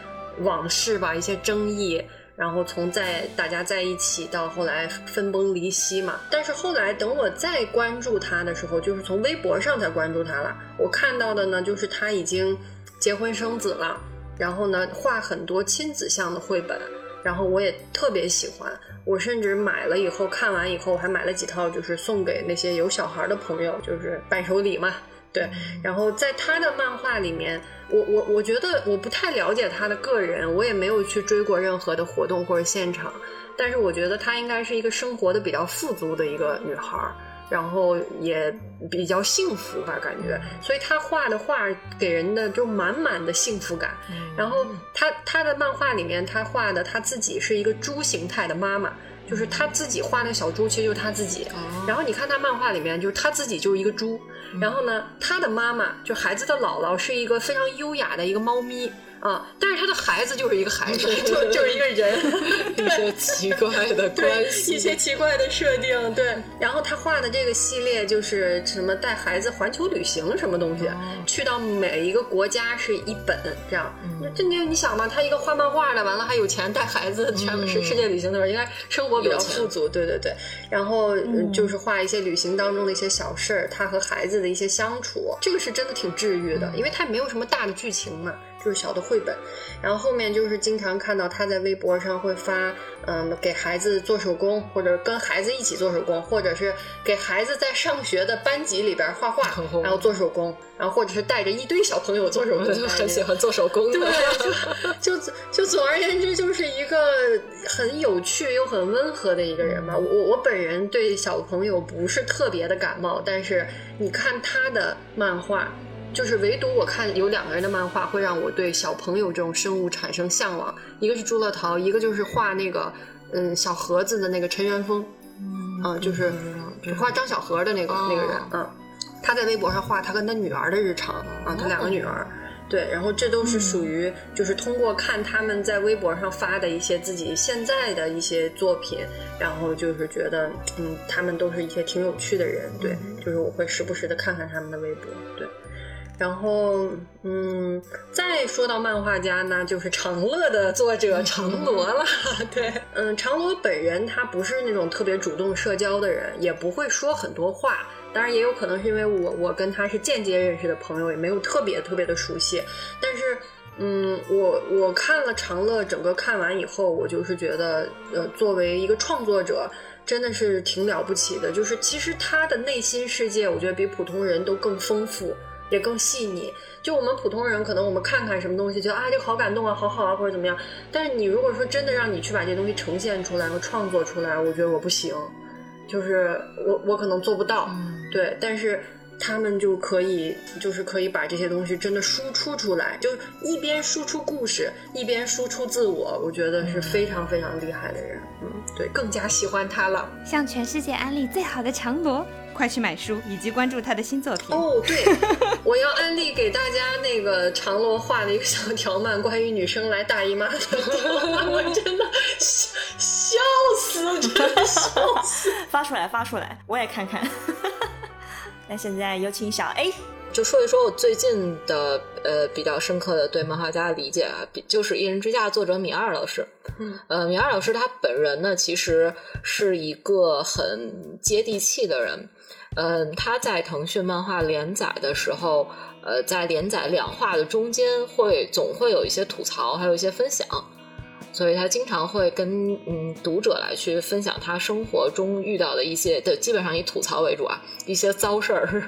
往事吧，一些争议，然后从在大家在一起到后来分崩离析嘛。但是后来等我再关注他的时候，就是从微博上才关注他了。我看到的呢，就是他已经结婚生子了，然后呢画很多亲子向的绘本，然后我也特别喜欢。我甚至买了以后看完以后，还买了几套，就是送给那些有小孩的朋友，就是伴手礼嘛。对，然后在他的漫画里面，我我我觉得我不太了解他的个人，我也没有去追过任何的活动或者现场，但是我觉得她应该是一个生活的比较富足的一个女孩。然后也比较幸福吧，感觉，所以他画的画给人的就满满的幸福感。然后他他的漫画里面，他画的他自己是一个猪形态的妈妈，就是他自己画那小猪，其实就是他自己。然后你看他漫画里面，就是他自己就是一个猪，然后呢，他的妈妈就孩子的姥姥是一个非常优雅的一个猫咪。啊！但是他的孩子就是一个孩子，就就是一个人，一些奇怪的关系，一些奇怪的设定。对，然后他画的这个系列就是什么带孩子环球旅行什么东西，去到每一个国家是一本这样。那这你你想嘛，他一个画漫画的，完了还有钱带孩子全世世界旅行的时候，应该生活比较富足。对对对，然后就是画一些旅行当中的一些小事儿，他和孩子的一些相处，这个是真的挺治愈的，因为他没有什么大的剧情嘛。就是小的绘本，然后后面就是经常看到他在微博上会发，嗯，给孩子做手工，或者跟孩子一起做手工，或者是给孩子在上学的班级里边画画，然后做手工，然后或者是带着一堆小朋友做手工，就很喜欢做手工。对，就就就总而言之，就是一个很有趣又很温和的一个人吧。我我本人对小朋友不是特别的感冒，但是你看他的漫画。就是唯独我看有两个人的漫画会让我对小朋友这种生物产生向往，一个是朱乐桃，一个就是画那个嗯小盒子的那个陈元峰，嗯，就是画张小盒的那个那个人，嗯，他在微博上画他跟他女儿的日常，啊，他两个女儿，对，然后这都是属于就是通过看他们在微博上发的一些自己现在的一些作品，然后就是觉得嗯他们都是一些挺有趣的人，对，就是我会时不时的看看他们的微博，对。然后，嗯，再说到漫画家呢，就是长乐的作者 长罗了。对，嗯，长罗本人他不是那种特别主动社交的人，也不会说很多话。当然，也有可能是因为我我跟他是间接认识的朋友，也没有特别特别的熟悉。但是，嗯，我我看了长乐整个看完以后，我就是觉得，呃，作为一个创作者，真的是挺了不起的。就是其实他的内心世界，我觉得比普通人都更丰富。也更细腻。就我们普通人，可能我们看看什么东西，觉得啊，这个好感动啊，好好啊，或者怎么样。但是你如果说真的让你去把这东西呈现出来和创作出来，我觉得我不行，就是我我可能做不到。对，但是他们就可以，就是可以把这些东西真的输出出来，就一边输出故事，一边输出自我。我觉得是非常非常厉害的人。嗯，对，更加喜欢他了。向全世界安利最好的长罗。快去买书，以及关注他的新作品哦。对，我要安利给大家那个长罗画的一个小条漫，关于女生来大姨妈的。我真的笑笑死了，真的笑死。发出来，发出来，我也看看。那现在有请小 A。就说一说我最近的呃比较深刻的对漫画家的理解啊，比就是《一人之下》作者米二老师。嗯，呃，米二老师他本人呢，其实是一个很接地气的人。嗯，他在腾讯漫画连载的时候，呃，在连载两话的中间，会总会有一些吐槽，还有一些分享。所以他经常会跟嗯读者来去分享他生活中遇到的一些对，基本上以吐槽为主啊，一些糟事儿。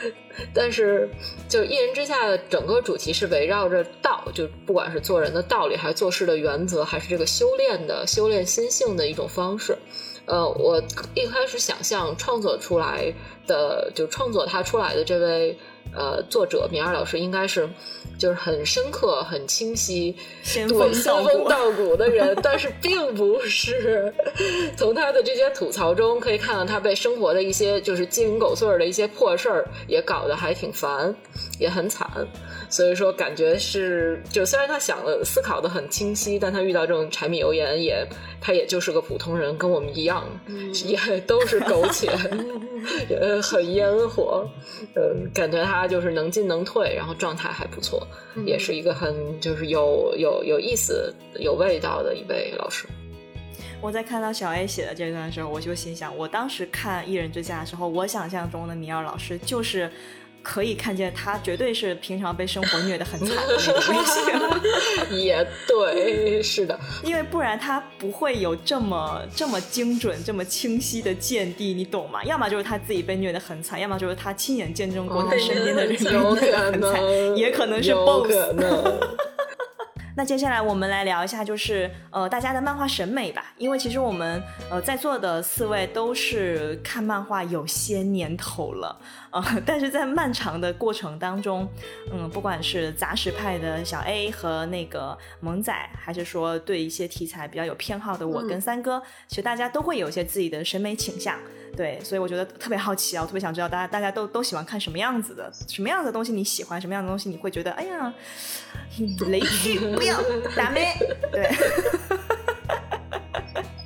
但是，就是一人之下的整个主题是围绕着道，就不管是做人的道理，还是做事的原则，还是这个修炼的修炼心性的一种方式。呃，我一开始想象创作出来的，就创作他出来的这位呃作者米二老师，应该是就是很深刻、很清晰、仙对风道仙风骨。道骨的人，但是并不是。从他的这些吐槽中可以看到，他被生活的一些就是鸡零狗碎的一些破事儿也搞得还挺烦，也很惨。所以说，感觉是就虽然他想的思考的很清晰，但他遇到这种柴米油盐也，他也就是个普通人，跟我们一样，也都是苟且，呃，很烟火，嗯，感觉他就是能进能退，然后状态还不错，也是一个很就是有有有意思、有味道的一位老师。我在看到小 A 写的这段的时候，我就心想，我当时看《一人之下》的时候，我想象中的米尔老师就是。可以看见他绝对是平常被生活虐得很惨的那种类型，也对，是的，因为不然他不会有这么这么精准、这么清晰的见地，你懂吗？要么就是他自己被虐得很惨，要么就是他亲眼见证过他身边的人被虐得很惨，能，也可能是有 both。可能。那接下来我们来聊一下，就是呃大家的漫画审美吧，因为其实我们呃在座的四位都是看漫画有些年头了，呃，但是在漫长的过程当中，嗯，不管是杂食派的小 A 和那个萌仔，还是说对一些题材比较有偏好的我跟三哥，其实大家都会有一些自己的审美倾向。对，所以我觉得特别好奇啊，我特别想知道大家大家都都喜欢看什么样子的，什么样的东西你喜欢，什么样的东西你会觉得，哎呀，雷剧不要打咩？对。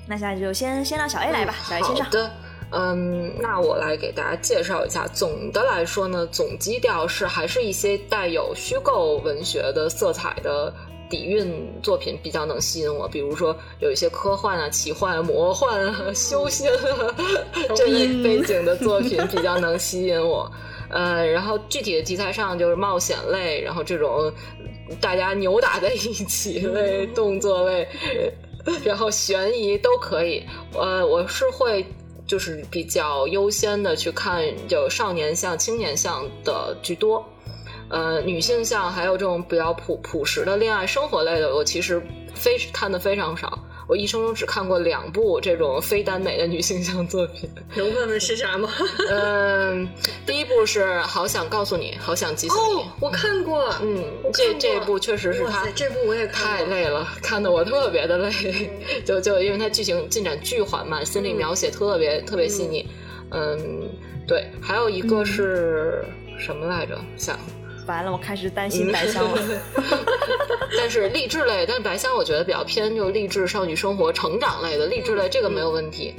那现在就先先让小 A 来吧，小 A 先上好。的，嗯，那我来给大家介绍一下。总的来说呢，总基调是还是一些带有虚构文学的色彩的底蕴作品比较能吸引我。比如说有一些科幻啊、奇幻啊、魔幻啊、修仙啊 这一背景的作品比较能吸引我。呃，然后具体的题材上就是冒险类，然后这种大家扭打在一起类、动作类，然后悬疑都可以。呃，我是会就是比较优先的去看就少年向、青年向的居多。呃，女性向还有这种比较朴朴实的恋爱生活类的，我其实非看的非常少。我一生中只看过两部这种非耽美的女性向作品。能问问是啥吗？嗯，第一部是《好想告诉你，好想急死你》。哦，我看过。嗯这这部确实是他这部我也看过。太累了，看得我特别的累，就就因为它剧情进展巨缓慢，心理描写特别、特别细腻。嗯，对，还有一个是、什么来着？想，完了，我开始担心白香了。但是励志类，但是白香我觉得比较偏就励志少女生活成长类的励志类，这个没有问题。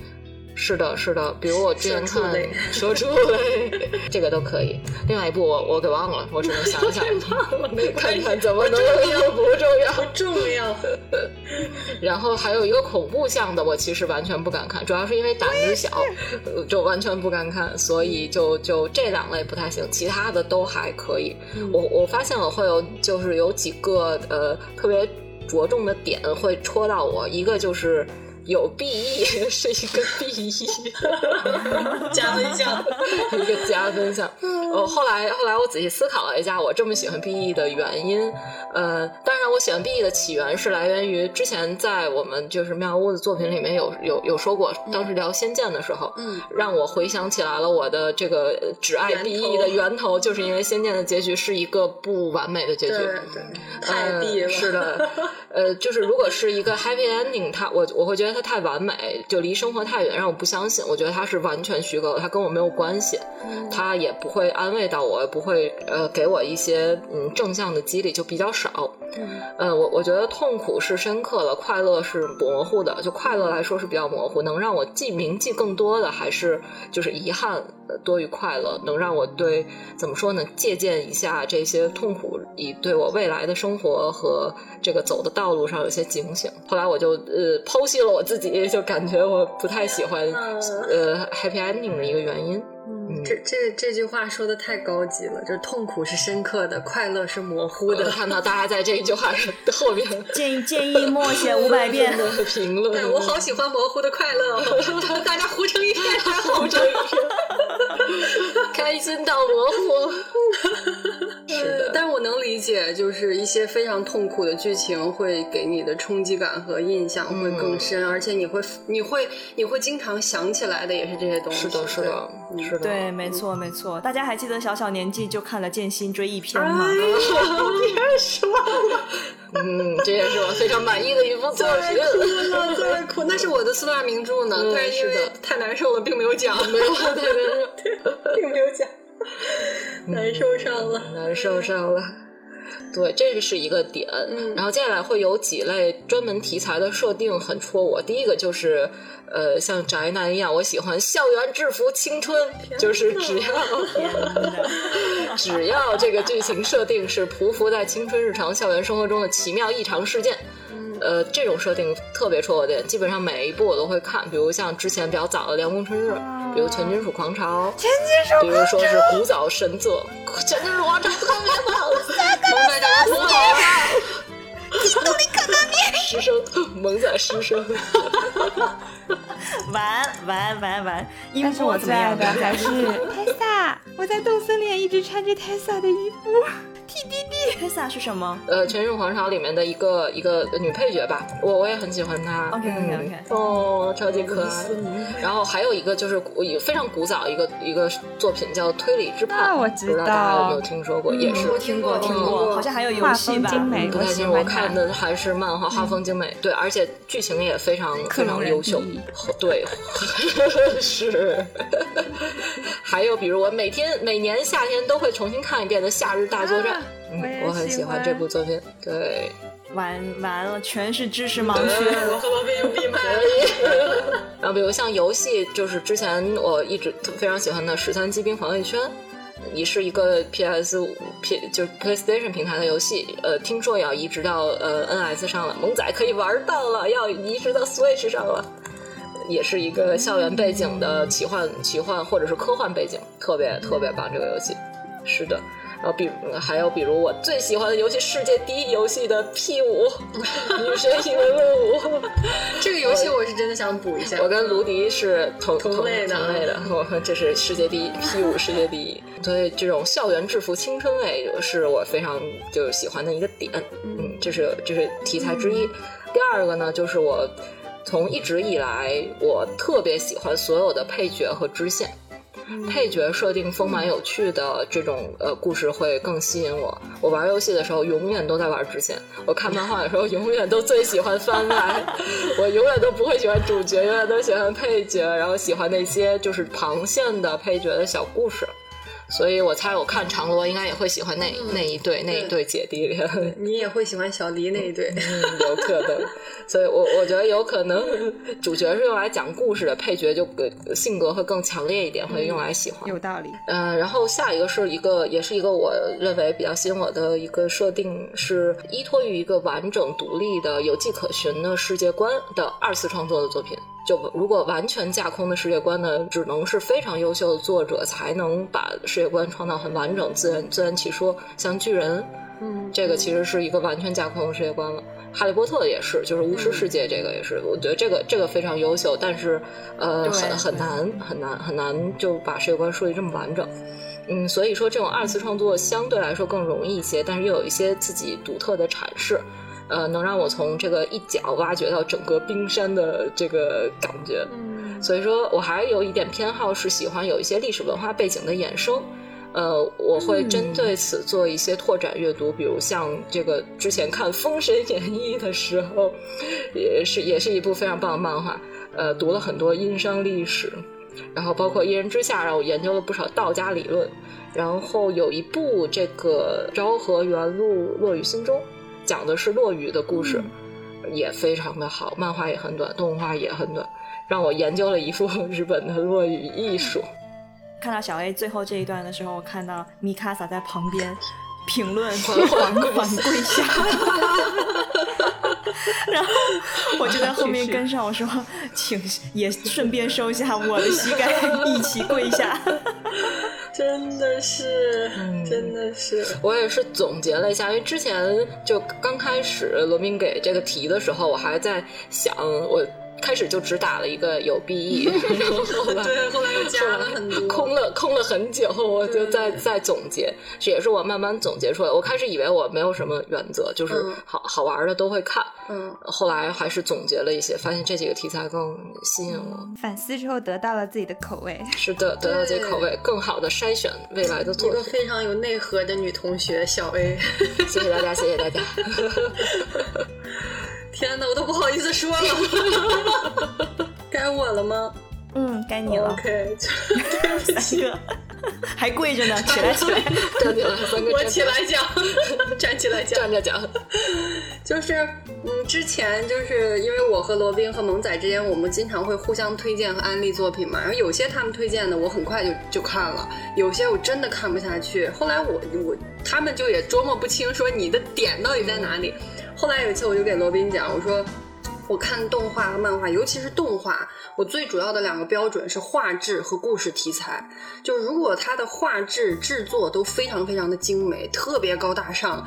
是的，是的，比如我之前看 蛇出类《社畜类》，这个都可以。另外一部我我给忘了，我只能想想，看看怎么能说不重要。不重要。然后还有一个恐怖向的，我其实完全不敢看，主要是因为胆子小，呃就完全不敢看，所以就就这两类不太行，其他的都还可以。我我发现我会有就是有几个呃特别着重的点会戳到我，一个就是。有 BE 是一个 BE，加分项。一个加分项。呃，后来后来我仔细思考了一下，我这么喜欢 BE 的原因。呃，当然我喜欢 BE 的起源是来源于之前在我们就是妙屋的作品里面有有有说过，当时聊《仙剑》的时候，嗯，让我回想起来了我的这个呃只爱源 BE 的源头，就是因为《仙剑》的结局是一个不完美的结局。对对，太逼了。嗯。是的，呃，就是如果是一个 happy ending，它我我会觉得它太完美，就离生活太远，让我不相信。我觉得它是完全虚构的，它跟我没有关系，它也不会安慰到我，也不会呃给我一些嗯正向的激励，就比较少。呃，我我觉得痛苦是深刻的，快乐是模糊的。就快乐来说是比较模糊，能让我记铭记更多的还是就是遗憾多于快乐，能让我对怎么说呢？借鉴一下这些痛苦，以对我未来的生活和这个走的道路上有些警醒。后来我就呃剖析了我自己，就感觉我不太喜欢呃 happy ending 的一个原因。嗯，这这这句话说的太高级了，就是痛苦是深刻的，快乐是模糊的。看到大家在这一句话后面 建议建议默写 五百遍的评论，我好喜欢模糊的快乐，大家糊成一片，糊成一片，开心到模糊。是的，但是我能理解，就是一些非常痛苦的剧情会给你的冲击感和印象会更深，而且你会你会你会经常想起来的也是这些东西。是的，是的。是的对，没错，没错。大家还记得小小年纪就看了《剑心追忆篇》吗？太失望了。嗯，这也是我非常满意的一部作品。哭了，再哭，那是我的四大名著呢。但是因为太难受了，并没有讲，没有太难受，并没有讲，难受上了，难受上了。对，这个是一个点。然后接下来会有几类专门题材的设定很戳我。第一个就是，呃，像宅男一样，我喜欢校园制服青春，就是只要 只要这个剧情设定是匍匐在青春日常校园生活中的奇妙异常事件。呃，这种设定特别戳我点，基本上每一部我都会看。比如像之前比较早的《凉宫春日》，比如《全金属狂潮》，全金属，比如说是古早神作《全金属狂潮》，特别棒，萌仔的特别棒，动力可能面，师生，萌仔师生，完完完完，但是我最爱的还是 Tessa，我在动森里一直穿着 Tessa 的衣服。D Tessa 是什么？呃，《全职狂潮》里面的一个一个女配角吧，我我也很喜欢她。OK OK OK，哦，超级可爱。然后还有一个就是非常古早一个一个作品叫《推理之判》，我知道，不知道大家有没有听说过？也是听过听过，好像还有游戏吧？不太清楚，我看的还是漫画，画风精美。对，而且剧情也非常非常优秀。对，是。还有比如我每天每年夏天都会重新看一遍的《夏日大作战》。我很喜欢这部作品，对，完完了，全是知识盲区，我和罗宾有闭麦。然后，比如像游戏，就是之前我一直非常喜欢的《十三机兵防卫圈》，也是一个 PS 五 P 就是 PlayStation 平台的游戏，呃，听说也要移植到呃 NS 上了，萌仔可以玩到了，要移植到 Switch 上了，也是一个校园背景的奇幻、奇幻或者是科幻背景，特别特别棒，这个游戏，是的。然后，比还有比如我最喜欢的游戏，世界第一游戏的 P 五 女神异闻录五，这个游戏我是真的想补一下。我跟卢迪是同同类的，同类的。我说这是世界第一 P 五世界第一，所以这种校园制服青春类是我非常就喜欢的一个点。嗯，这是这是题材之一。第二个呢，就是我从一直以来我特别喜欢所有的配角和支线。配角设定丰满有趣的这种呃故事会更吸引我。我玩游戏的时候永远都在玩支线，我看漫画的时候永远都最喜欢番外，我永远都不会喜欢主角，永远都喜欢配角，然后喜欢那些就是旁线的配角的小故事。所以我猜我看长罗应该也会喜欢那那一对那一对姐弟恋，你也会喜欢小黎那一对，嗯有可能。所以我我觉得有可能 主角是用来讲故事的，配角就性格会更强烈一点，会用来喜欢。有道理。嗯，然后下一个是一个也是一个我认为比较吸引我的一个设定，是依托于一个完整独立的有迹可循的世界观的二次创作的作品。就如果完全架空的世界观呢，只能是非常优秀的作者才能把世界观创造很完整、自然自圆其说。像巨人，嗯，这个其实是一个完全架空的世界观了。哈利波特也是，就是巫师世界，这个也是。我觉得这个这个非常优秀，但是呃，很很难很难很难就把世界观说的这么完整。嗯，所以说这种二次创作相对来说更容易一些，但是又有一些自己独特的阐释。呃，能让我从这个一角挖掘到整个冰山的这个感觉，嗯，所以说我还有一点偏好是喜欢有一些历史文化背景的衍生，呃，我会针对此做一些拓展阅读，比如像这个之前看《封神演义》的时候，也是也是一部非常棒的漫画，呃，读了很多殷商历史，然后包括《一人之下》，让我研究了不少道家理论，然后有一部这个《昭和元禄落雨心中》。讲的是落雨的故事，也非常的好，漫画也很短，动画也很短，让我研究了一幅日本的落雨艺术。看到小 A 最后这一段的时候，我看到米卡萨在旁边评论缓缓跪下，然后我就在后面跟上，我说请也顺便收下我的膝盖，一起跪下。真的是，真的是，我也是总结了一下，因为之前就刚开始罗宾给这个题的时候，我还在想我。开始就只打了一个有 BE，然后后来对，后来又加了很多，空了空了很久，我就在在总结，这也是我慢慢总结出来。我开始以为我没有什么原则，就是好好玩的都会看，嗯，后来还是总结了一些，发现这几个题材更吸引我。反思之后得到了自己的口味，是的，得到自己口味，更好的筛选未来的作品。一个非常有内核的女同学小 A，谢谢大家，谢谢大家。天哪，我都不好意思说了。该我了吗？嗯，该你了。OK，对不起还跪着呢，起来起来，站起来，三个我起来讲，站起来讲，站着讲。就是，嗯，之前就是因为我和罗宾和萌仔之间，我们经常会互相推荐和安利作品嘛。然后有些他们推荐的，我很快就就看了；有些我真的看不下去。后来我我他们就也琢磨不清，说你的点到底在哪里。后来有一次，我就给罗宾讲，我说我看动画和漫画，尤其是动画，我最主要的两个标准是画质和故事题材。就如果它的画质制作都非常非常的精美，特别高大上。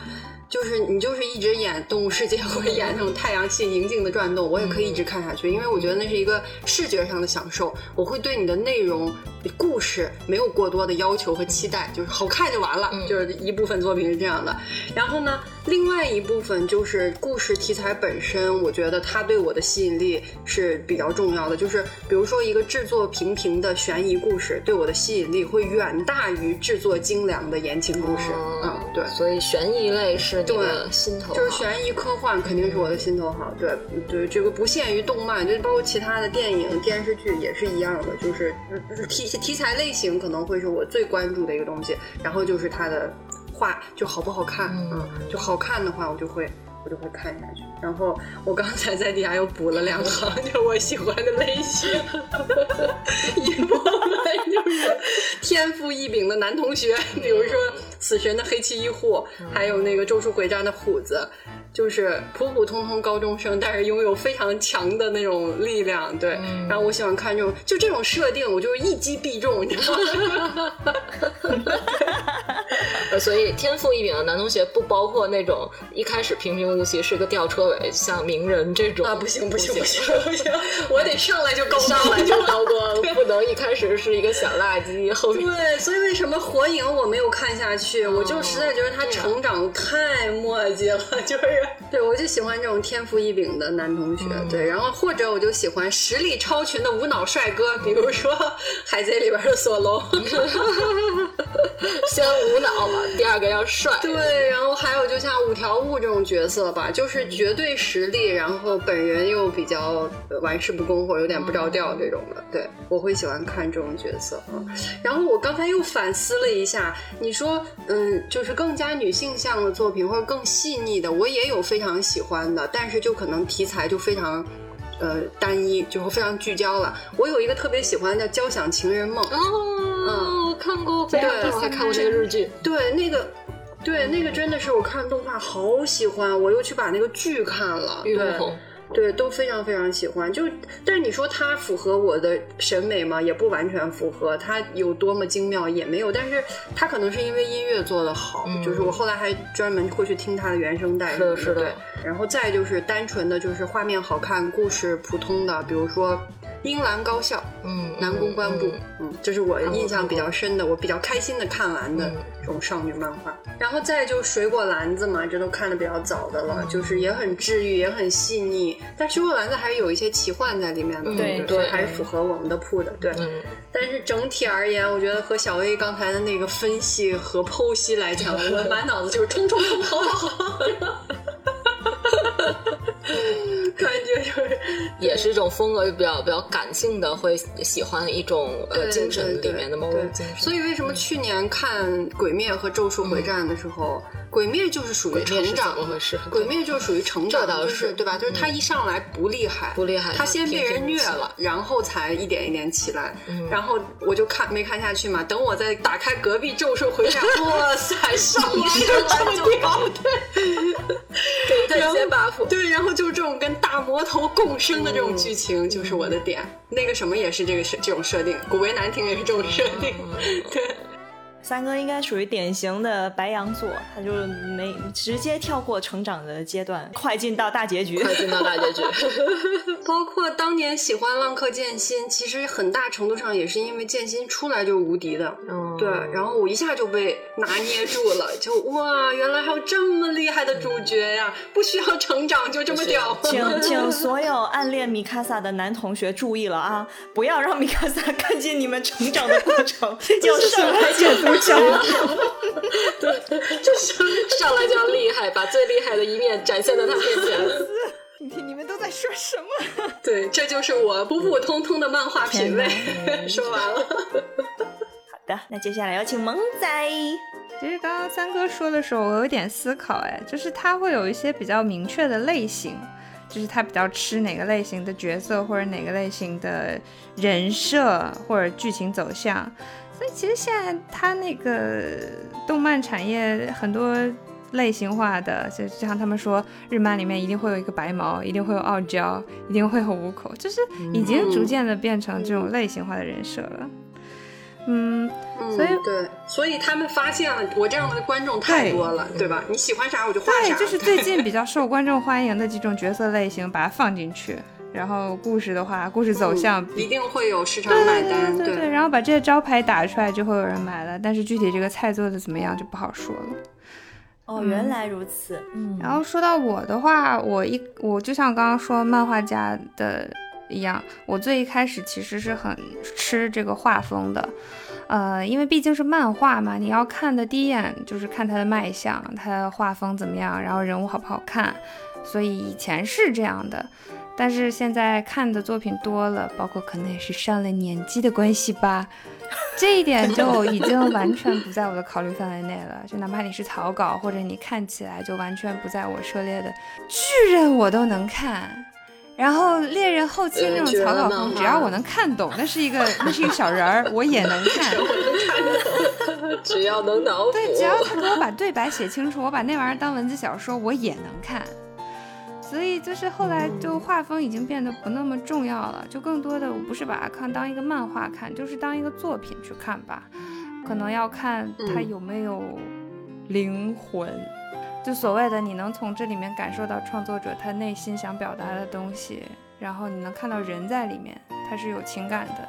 就是你就是一直演《动物世界》或者演那种太阳系宁静的转动，我也可以一直看下去，因为我觉得那是一个视觉上的享受。我会对你的内容、故事没有过多的要求和期待，就是好看就完了。就是一部分作品是这样的。然后呢，另外一部分就是故事题材本身，我觉得它对我的吸引力是比较重要的。就是比如说一个制作平平的悬疑故事，对我的吸引力会远大于制作精良的言情故事。嗯，对。所以悬疑类是。对，心头就是悬疑科幻，肯定是我的心头好。对，对，这个不限于动漫，就包括其他的电影、电视剧也是一样的，就是题题材类型可能会是我最关注的一个东西。然后就是它的画就好不好看，嗯，就好看的话，我就会我就会看下去。然后我刚才在底下又补了两行，就我喜欢的类型，一部分就是天赋异禀的男同学，比如说。死神的黑崎一护，还有那个咒术回战的虎子，就是普普通通高中生，但是拥有非常强的那种力量。对，然后我喜欢看这种，就这种设定，我就是一击必中，你知道吗？所以天赋异禀的男同学不包括那种一开始平平无奇是个吊车尾，像鸣人这种啊，不行不行不行不行，我得上来就高上来就高光，不能一开始是一个小垃圾，后面对，所以为什么火影我没有看下去？我就实在觉得他成长太磨叽了，就是 对我就喜欢这种天赋异禀的男同学，对，然后或者我就喜欢实力超群的无脑帅哥，比如说海贼里边的索隆。先无脑嘛，第二个要帅。对，然后还有就像五条悟这种角色吧，就是绝对实力，然后本人又比较玩世不恭或者有点不着调这种的。对，我会喜欢看这种角色啊。然后我刚才又反思了一下，你说，嗯，就是更加女性向的作品或者更细腻的，我也有非常喜欢的，但是就可能题材就非常。呃，单一就是非常聚焦了。我有一个特别喜欢叫《交响情人梦》哦，我看过，对，我还看过这个日剧。对，那个，对，那个真的是我看动画好喜欢，我又去把那个剧看了。玉龙红。对，都非常非常喜欢。就，但是你说它符合我的审美吗？也不完全符合。它有多么精妙也没有。但是它可能是因为音乐做的好，就是我后来还专门会去听它的原声带。是的，是的。然后再就是单纯的就是画面好看，故事普通的，比如说。英兰高校，嗯，南宫关部，嗯，这是我印象比较深的，我比较开心的看完的这种少女漫画。然后再就水果篮子嘛，这都看的比较早的了，就是也很治愈，也很细腻。但水果篮子还是有一些奇幻在里面的，对对，还是符合我们的铺的，对。但是整体而言，我觉得和小 A 刚才的那个分析和剖析来讲，我满脑子就是冲冲冲，好好好。感觉就就是也是一种风格比较比较感性的，会喜欢一种呃精神里面的某对种精神。所以为什么去年看《鬼灭》和《咒术回战》的时候，鬼灭》就是属于成长怎么回事鬼灭就是属于成长，这倒就是对吧？就是他一上来不厉害，不厉害他先被人虐了，然后才一点一点起来。嗯然后我就看没看下去嘛，等我再打开隔壁《咒术回战》，哇塞，上来就这么屌，对。给他一些然后 buff。对，然后就是这种跟大魔头共生的这种剧情，就是我的点。那个什么也是这个设这种设定，古为难听也是这种设定。对，三哥应该属于典型的白羊座，他就没直接跳过成长的阶段，快进到大结局。快进到大结局，包括当年喜欢浪客剑心，其实很大程度上也是因为剑心出来就是无敌的。嗯对，然后我一下就被拿捏住了，就哇，原来还有这么厉害的主角呀！不需要成长就这么屌。请请所有暗恋米卡萨的男同学注意了啊！不要让米卡萨看见你们成长的过程，就上来就独角。就是上来就要厉害，把最厉害的一面展现在他面前。你听你们都在说什么？对，这就是我普普通通的漫画品味。说完了。好的，那接下来有请萌仔。其实刚刚三哥说的时候，我有点思考，哎，就是他会有一些比较明确的类型，就是他比较吃哪个类型的角色，或者哪个类型的人设或者剧情走向。所以其实现在他那个动漫产业很多类型化的，就就像他们说，日漫里面一定会有一个白毛，一定会有傲娇，一定会有五口，就是已经逐渐的变成这种类型化的人设了。嗯，嗯，所以对，所以他们发现了我这样的观众太多了，对吧？你喜欢啥我就画啥对，就是最近比较受观众欢迎的几种角色类型，把它放进去。然后故事的话，故事走向一定会有市场对对买单，对对对，然后把这些招牌打出来，就会有人买了。但是具体这个菜做的怎么样就不好说了。哦，原来如此。嗯，然后说到我的话，我一我就像刚刚说漫画家的一样，我最一开始其实是很吃这个画风的，呃，因为毕竟是漫画嘛，你要看的第一眼就是看它的卖相，它的画风怎么样，然后人物好不好看，所以以前是这样的。但是现在看的作品多了，包括可能也是上了年纪的关系吧，这一点就 已经完全不在我的考虑范围内了。就哪怕你是草稿，或者你看起来就完全不在我涉猎的巨人，我都能看。然后猎人后期那种草稿风，只要我能看懂，那是一个那是一个小人儿，我也能看。只要能脑补，对，只要他给我把对白写清楚，我把那玩意儿当文字小说，我也能看。所以就是后来就画风已经变得不那么重要了，就更多的我不是把它看当一个漫画看，就是当一个作品去看吧。可能要看它有没有灵魂，就所谓的你能从这里面感受到创作者他内心想表达的东西，然后你能看到人在里面，他是有情感的。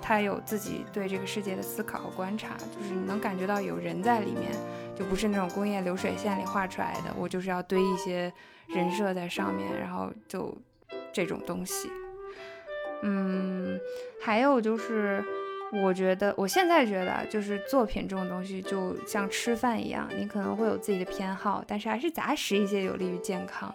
他有自己对这个世界的思考和观察，就是你能感觉到有人在里面，就不是那种工业流水线里画出来的。我就是要堆一些人设在上面，然后就这种东西。嗯，还有就是，我觉得我现在觉得啊，就是作品这种东西就像吃饭一样，你可能会有自己的偏好，但是还是杂食一些有利于健康。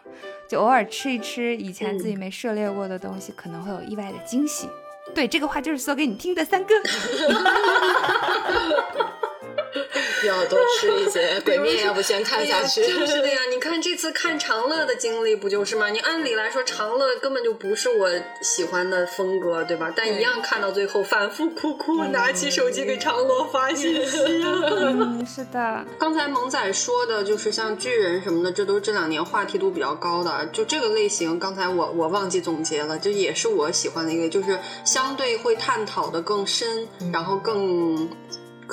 就偶尔吃一吃以前自己没涉猎过的东西，可能会有意外的惊喜。对，这个话就是说给你听的，三哥。要多吃一些。鬼灭要不先看下去？是的呀，你看这次看长乐的经历不就是吗？你按理来说长乐根本就不是我喜欢的风格，对吧？但一样看到最后反复哭哭，拿起手机给长乐发信息是的，刚才萌仔说的，就是像巨人什么的，这都是这两年话题度比较高的。就这个类型，刚才我我忘记总结了，这也是我喜欢的一个，就是相对会探讨的更深，然后更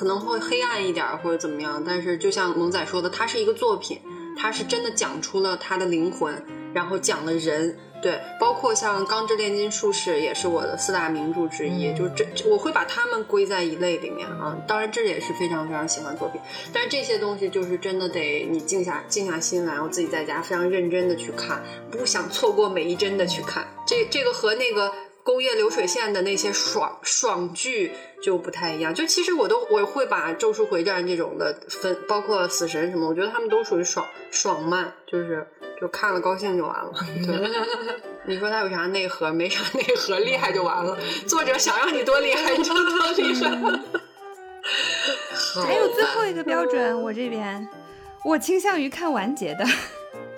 可能会黑暗一点儿或者怎么样。但是就像萌仔说的，它是一个作品，它是真的讲出了他的灵魂，然后讲了人。对，包括像《钢之炼金术士》也是我的四大名著之一，就是这这我会把它们归在一类里面啊。当然，这也是非常非常喜欢作品，但是这些东西就是真的得你静下静下心来，我自己在家非常认真的去看，不想错过每一帧的去看。这这个和那个工业流水线的那些爽爽剧就不太一样。就其实我都我会把《咒术回战》这种的分，包括死神什么，我觉得他们都属于爽爽漫，就是就看了高兴就完了。对，你说他有啥内核？没啥内核，厉害就完了。作者想让你多厉害，你就多厉害。还有最后一个标准，我这边我倾向于看完结的。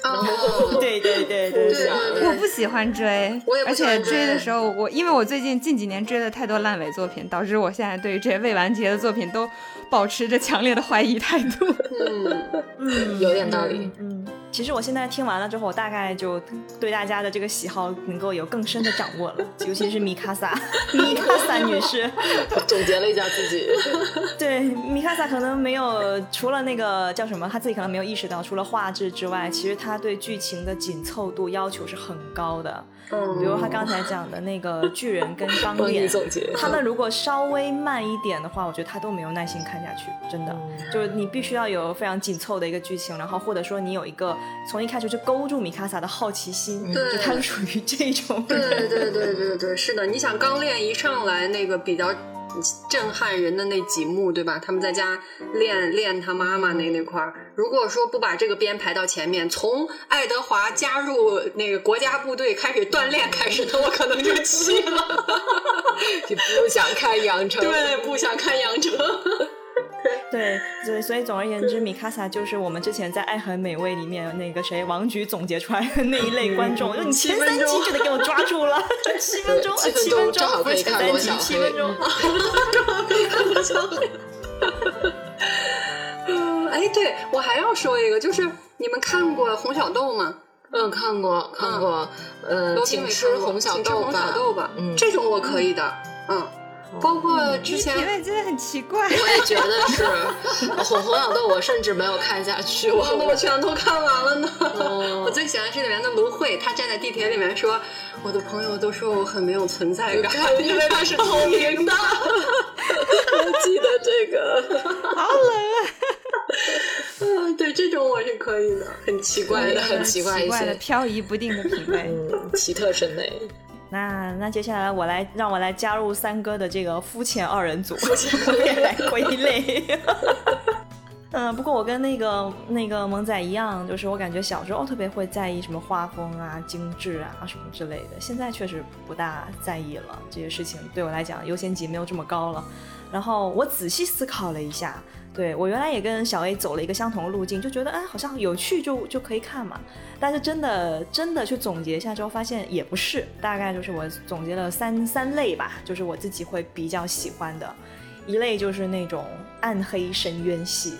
哦，对对对对对我不喜欢追，我也而且追的时候，我因为我最近近几年追了太多烂尾作品，导致我现在对于这些未完结的作品都保持着强烈的怀疑态度。嗯，嗯，有点道理嗯。嗯，其实我现在听完了之后，我大概就对大家的这个喜好能够有更深的掌握了，尤其是米卡萨，米卡萨女士，总结了一下自己，对米卡萨可能没有除了那个叫什么，他自己可能没有意识到，除了画质之外，其实他对剧情的紧凑度要求是很高的。嗯比如他刚才讲的那个巨人跟钢炼，总结。他们如果稍微慢一点的话，我觉得他都没有耐心看下去，真的。就是你必须要有非常紧凑的一个剧情，然后或者说你有一个从一开始就勾住米卡萨的好奇心，对就他是属于这种对人。对对对对，是的。你想钢炼一上来那个比较震撼人的那几幕，对吧？他们在家练练他妈妈那那块儿，如果说不把这个编排到前面，从爱德华加入那个国家部队开始锻炼开始，那我可能就气了。就不想看养成，对，不想看养成。对对，所以总而言之，米卡萨就是我们之前在《爱很美味》里面那个谁王菊总结出来的那一类观众，就你前三集就得给我抓住了，七分钟，呃七分七分钟正好前三集看罗小，黑七分钟。嗯，哎，对我还要说一个，就是你们看过红小豆吗？嗯，看过看过，呃，罗宾没请吃红小豆吧，小豆吧，嗯，这种我可以的，嗯，包括之前品味真的很奇怪。我也觉得是红红小豆，我甚至没有看下去，我我我全都看完了呢。哦 我最喜欢是里面的芦荟，她站在地铁里面说：“我的朋友都说我很没有存在感，因为她是透明的。我记得这个，好冷啊！”嗯，对，这种我是可以的，很奇怪的，很奇怪一奇怪的些，飘移不定的品味。嗯，奇特审美，那那接下来我来让我来加入三哥的这个肤浅二人组，我也来归类。嗯，不过我跟那个那个萌仔一样，就是我感觉小时候特别会在意什么画风啊、精致啊什么之类的，现在确实不大在意了。这些事情对我来讲优先级没有这么高了。然后我仔细思考了一下，对我原来也跟小 A 走了一个相同的路径，就觉得哎好像有趣就就可以看嘛。但是真的真的去总结一下之后，发现也不是，大概就是我总结了三三类吧，就是我自己会比较喜欢的，一类就是那种暗黑深渊系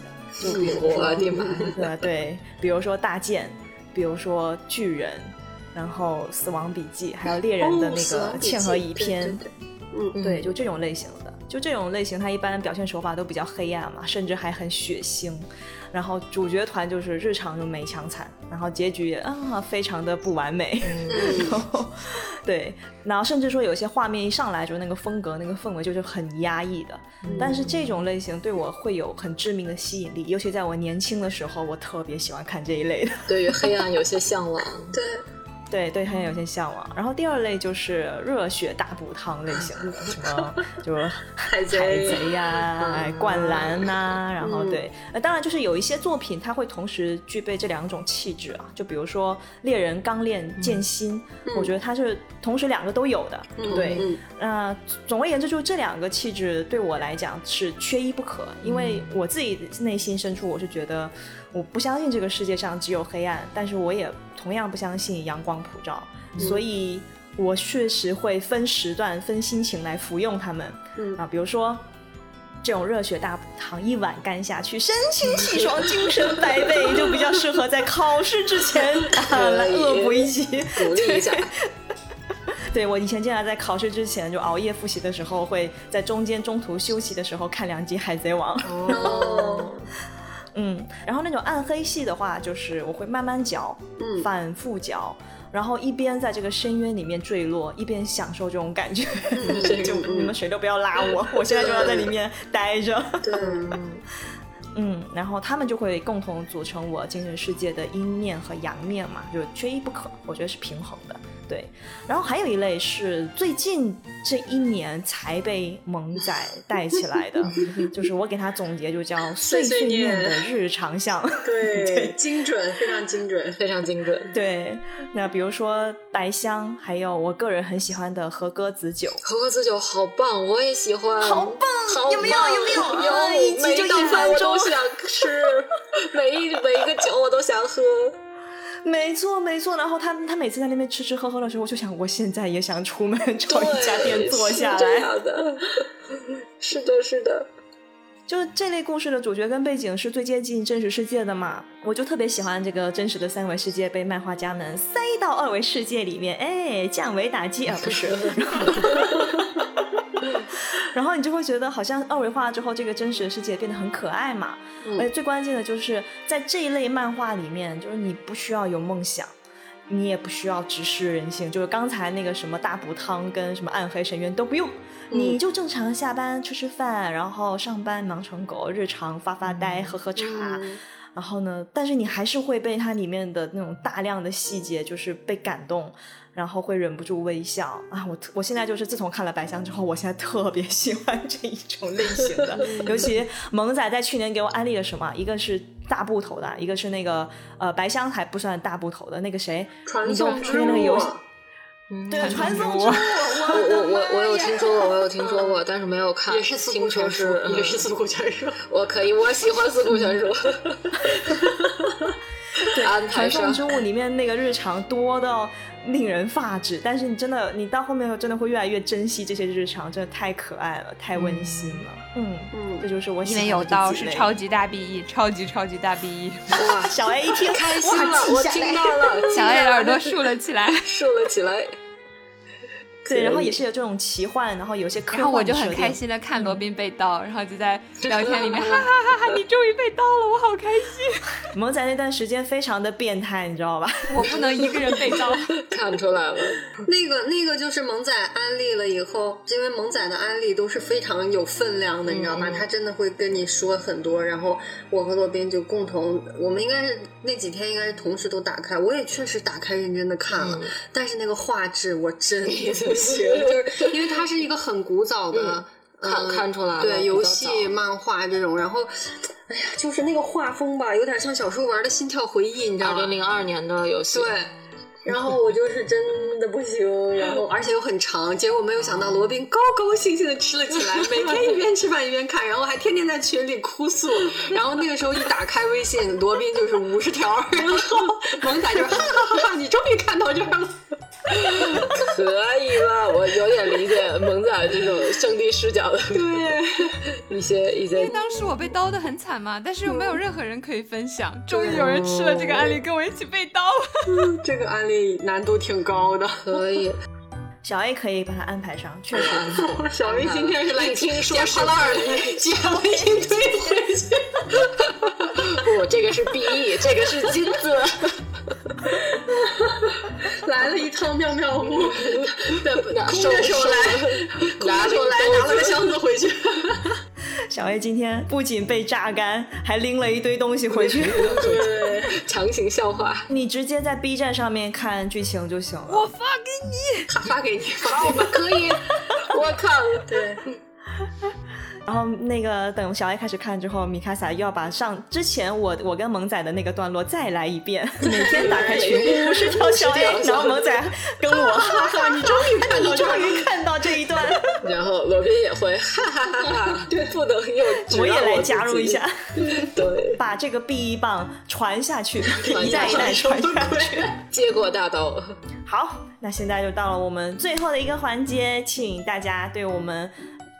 的，就比如说对对，比如说大剑，比如说巨人，然后死亡笔记，还有猎人的哦那个嵌合乙对篇，嗯，对，就这种类型的，就这种类型，它一般表现手法都比较黑暗嘛，甚至还很血腥。然后主角团就是日常就美强惨，然后结局也啊非常的不完美。然后对，然后甚至说有些画面一上来就那个风格、那个氛围就是很压抑的。但是这种类型对我会有很致命的吸引力，尤其在我年轻的时候，我特别喜欢看这一类的。对于黑暗有些向往，对，对对，很有些向往。然后第二类就是热血大补汤类型的，什么就是海贼呀、哎灌篮呐、然后嗯对，呃，当然就是有一些作品它会同时具备这两种气质啊，就比如说猎人钢炼剑心，我觉得它是同时两个都有的，对。嗯那、总而言之，就是这两个气质对我来讲是缺一不可，因为我自己内心深处我是觉得，我不相信这个世界上只有黑暗，但是我也同样不相信阳光普照，所以我确实会分时段、分心情来服用它们。嗯啊，比如说。这种热血大补汤一碗干下去，神清气 爽，精神百倍，就比较适合在考试之前啊来恶补一集。鼓励一下，对 我以前经常在考试之前就熬夜复习的时候，会在中间中途休息的时候看两集《海贼王》。哦，嗯，然后那种暗黑系的话，就是我会慢慢嚼，嗯反复嚼，然后一边在这个深渊里面坠落，一边享受这种感觉。就你们谁都不要拉我，我现在就要在里面待着。对，嗯，然后他们就会共同组成我精神世界的阴面和阳面嘛，就缺一不可，我觉得是平衡的。对，然后还有一类是最近这一年才被萌仔带起来的，就是我给他总结就叫碎碎念念的日常项。对，精准，非常精准。非常精准。对，那比如说白香，还有我个人很喜欢的和歌子酒。和歌子酒好棒，我也喜欢，好棒好有没有有没有有啊一集每就一道饭我分钟都想吃，每一每一个酒我都想喝。没错，没错。然后他他每次在那边吃吃喝喝的时候，我就想，我现在也想出门 找一家店坐下来。是这样的，是的，是的。就是这类故事的主角跟背景是最接近真实世界的嘛，我就特别喜欢这个真实的三维世界被漫画家们塞到二维世界里面，哎，降维打击啊，不是。然后你就会觉得好像二维化之后，这个真实的世界变得很可爱嘛。嗯而且最关键的就是在这一类漫画里面，就是你不需要有梦想。你也不需要直视人性，就是刚才那个什么大补汤跟什么暗黑深渊都不用，你就正常下班吃吃饭，然后上班忙成狗，日常发发呆、喝喝茶，然后呢，但是你还是会被它里面的那种大量的细节就是被感动，然后会忍不住微笑啊！我特我现在就是自从看了《白箱》之后，我现在特别喜欢这一种类型的，尤其萌仔在去年给我安利了什么，一个是大部头的，一个是那个呃白箱还不算大部头的那个谁，传送之那个游戏嗯，对，传送之物，我我我我我有听说过，我有听说过，但是没有看。也是四听库全书，，也是四库全书。我可以，我喜欢四库全书。对，安排上传送之物里面那个日常多到令人发指，但是你真的，你到后面真的会越来越珍惜这些日常，真的太可爱了，太温馨了。嗯嗯这就是我喜因为有道是超级大 B E，超级超级大 B E，哇，小 A 一听开心了，哇我听到了，小 A 的耳朵竖了起来。竖了起来。对，然后也是有这种奇幻，然后有些科幻然后我就很开。心的看罗宾被刀，然后就在 聊天里面哈哈哈哈，你终于被刀了，我好开心。萌仔那段时间非常的变态，你知道吧？我不能一个人被刀。看出来了，那个那个就是萌仔安利了以后，因为萌仔的安利都是非常有分量的，你知道吧？他真的会跟你说很多，然后我和罗宾就共同，我们应该是那几天应该是同时都打开，我也确实打开认真的看了，但是那个画质我真不行，就是因为它是一个很古早的。看出来了对游戏、漫画这种，然后，哎呀，就是那个画风吧，有点像小时候玩的《心跳回忆》，你知道吗二零？零二年的游戏，对，然后我就是真的不行，然后而且又很长，结果没有想到罗宾高高兴兴的吃了起来，每天一边吃饭一边看，然后还天天在群里哭诉，然后那个时候一打开微信，罗宾就是五十条，然后 萌仔就是哈哈哈哈，你终于看到这儿了。可以了，我有点理解萌仔这种上帝视角的对一些一些。因为当时我被刀的很惨嘛，但是又没有任何人可以分享。终于有人吃了这个案例，跟我一起被刀了。这个案例难度挺高的。可以，小 A 可以把它安排上，确实不错。小 A 今天是来听说是捡破烂儿的，捡了一堆回去。不，这个是 B E，这个是金子。来了一趟妙妙屋，空手着手来，空拿着手来，拿了个箱子回去。小 A 今天不仅被榨干，还拎了一堆东西回去。对，强行笑话，你直接在 B 站上面看剧情就行了。我发给你。发发给你，发我们可以。我靠，对，然后那个等小爱开始看之后，米卡萨又要把上之前我我跟萌仔的那个段落再来一遍，每天打开群五十条小 A，然后萌仔跟我哈哈，你终于看到，你终于看到这一段，然后罗宾也会哈哈哈哈，对，不能又指我也来加入一下，对，把这个 B 一棒传下去，一代一代传下去。接过大刀，好，那现在就到了我们最后的一个环节，请大家对我们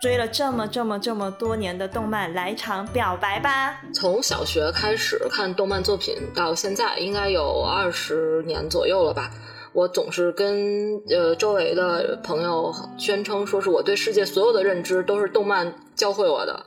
追了这么这么这么多年的动漫来场表白吧。从小学开始看动漫作品到现在，应该有二十年左右了吧。我总是跟呃周围的朋友宣称，说是我对世界所有的认知都是动漫教会我的。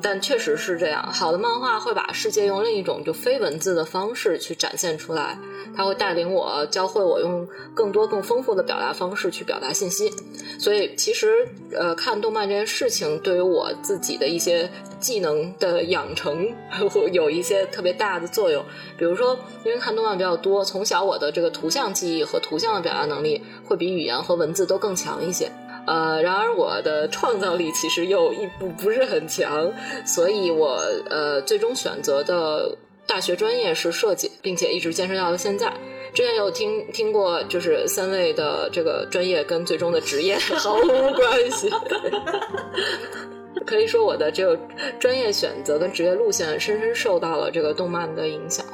但确实是这样，好的漫画会把世界用另一种就非文字的方式去展现出来，它会带领我，教会我用更多更丰富的表达方式去表达信息。所以其实呃，看动漫这件事情对于我自己的一些技能的养成会有一些特别大的作用。比如说，因为看动漫比较多，从小我的这个图像记忆和图像的表达能力会比语言和文字都更强一些。呃，然而我的创造力其实又一不不是很强，所以我呃最终选择的大学专业是设计，并且一直坚持到了现在。之前有听听过，就是三位的这个专业跟最终的职业毫无关系。可以说我的这个专业选择跟职业路线深深受到了这个动漫的影响。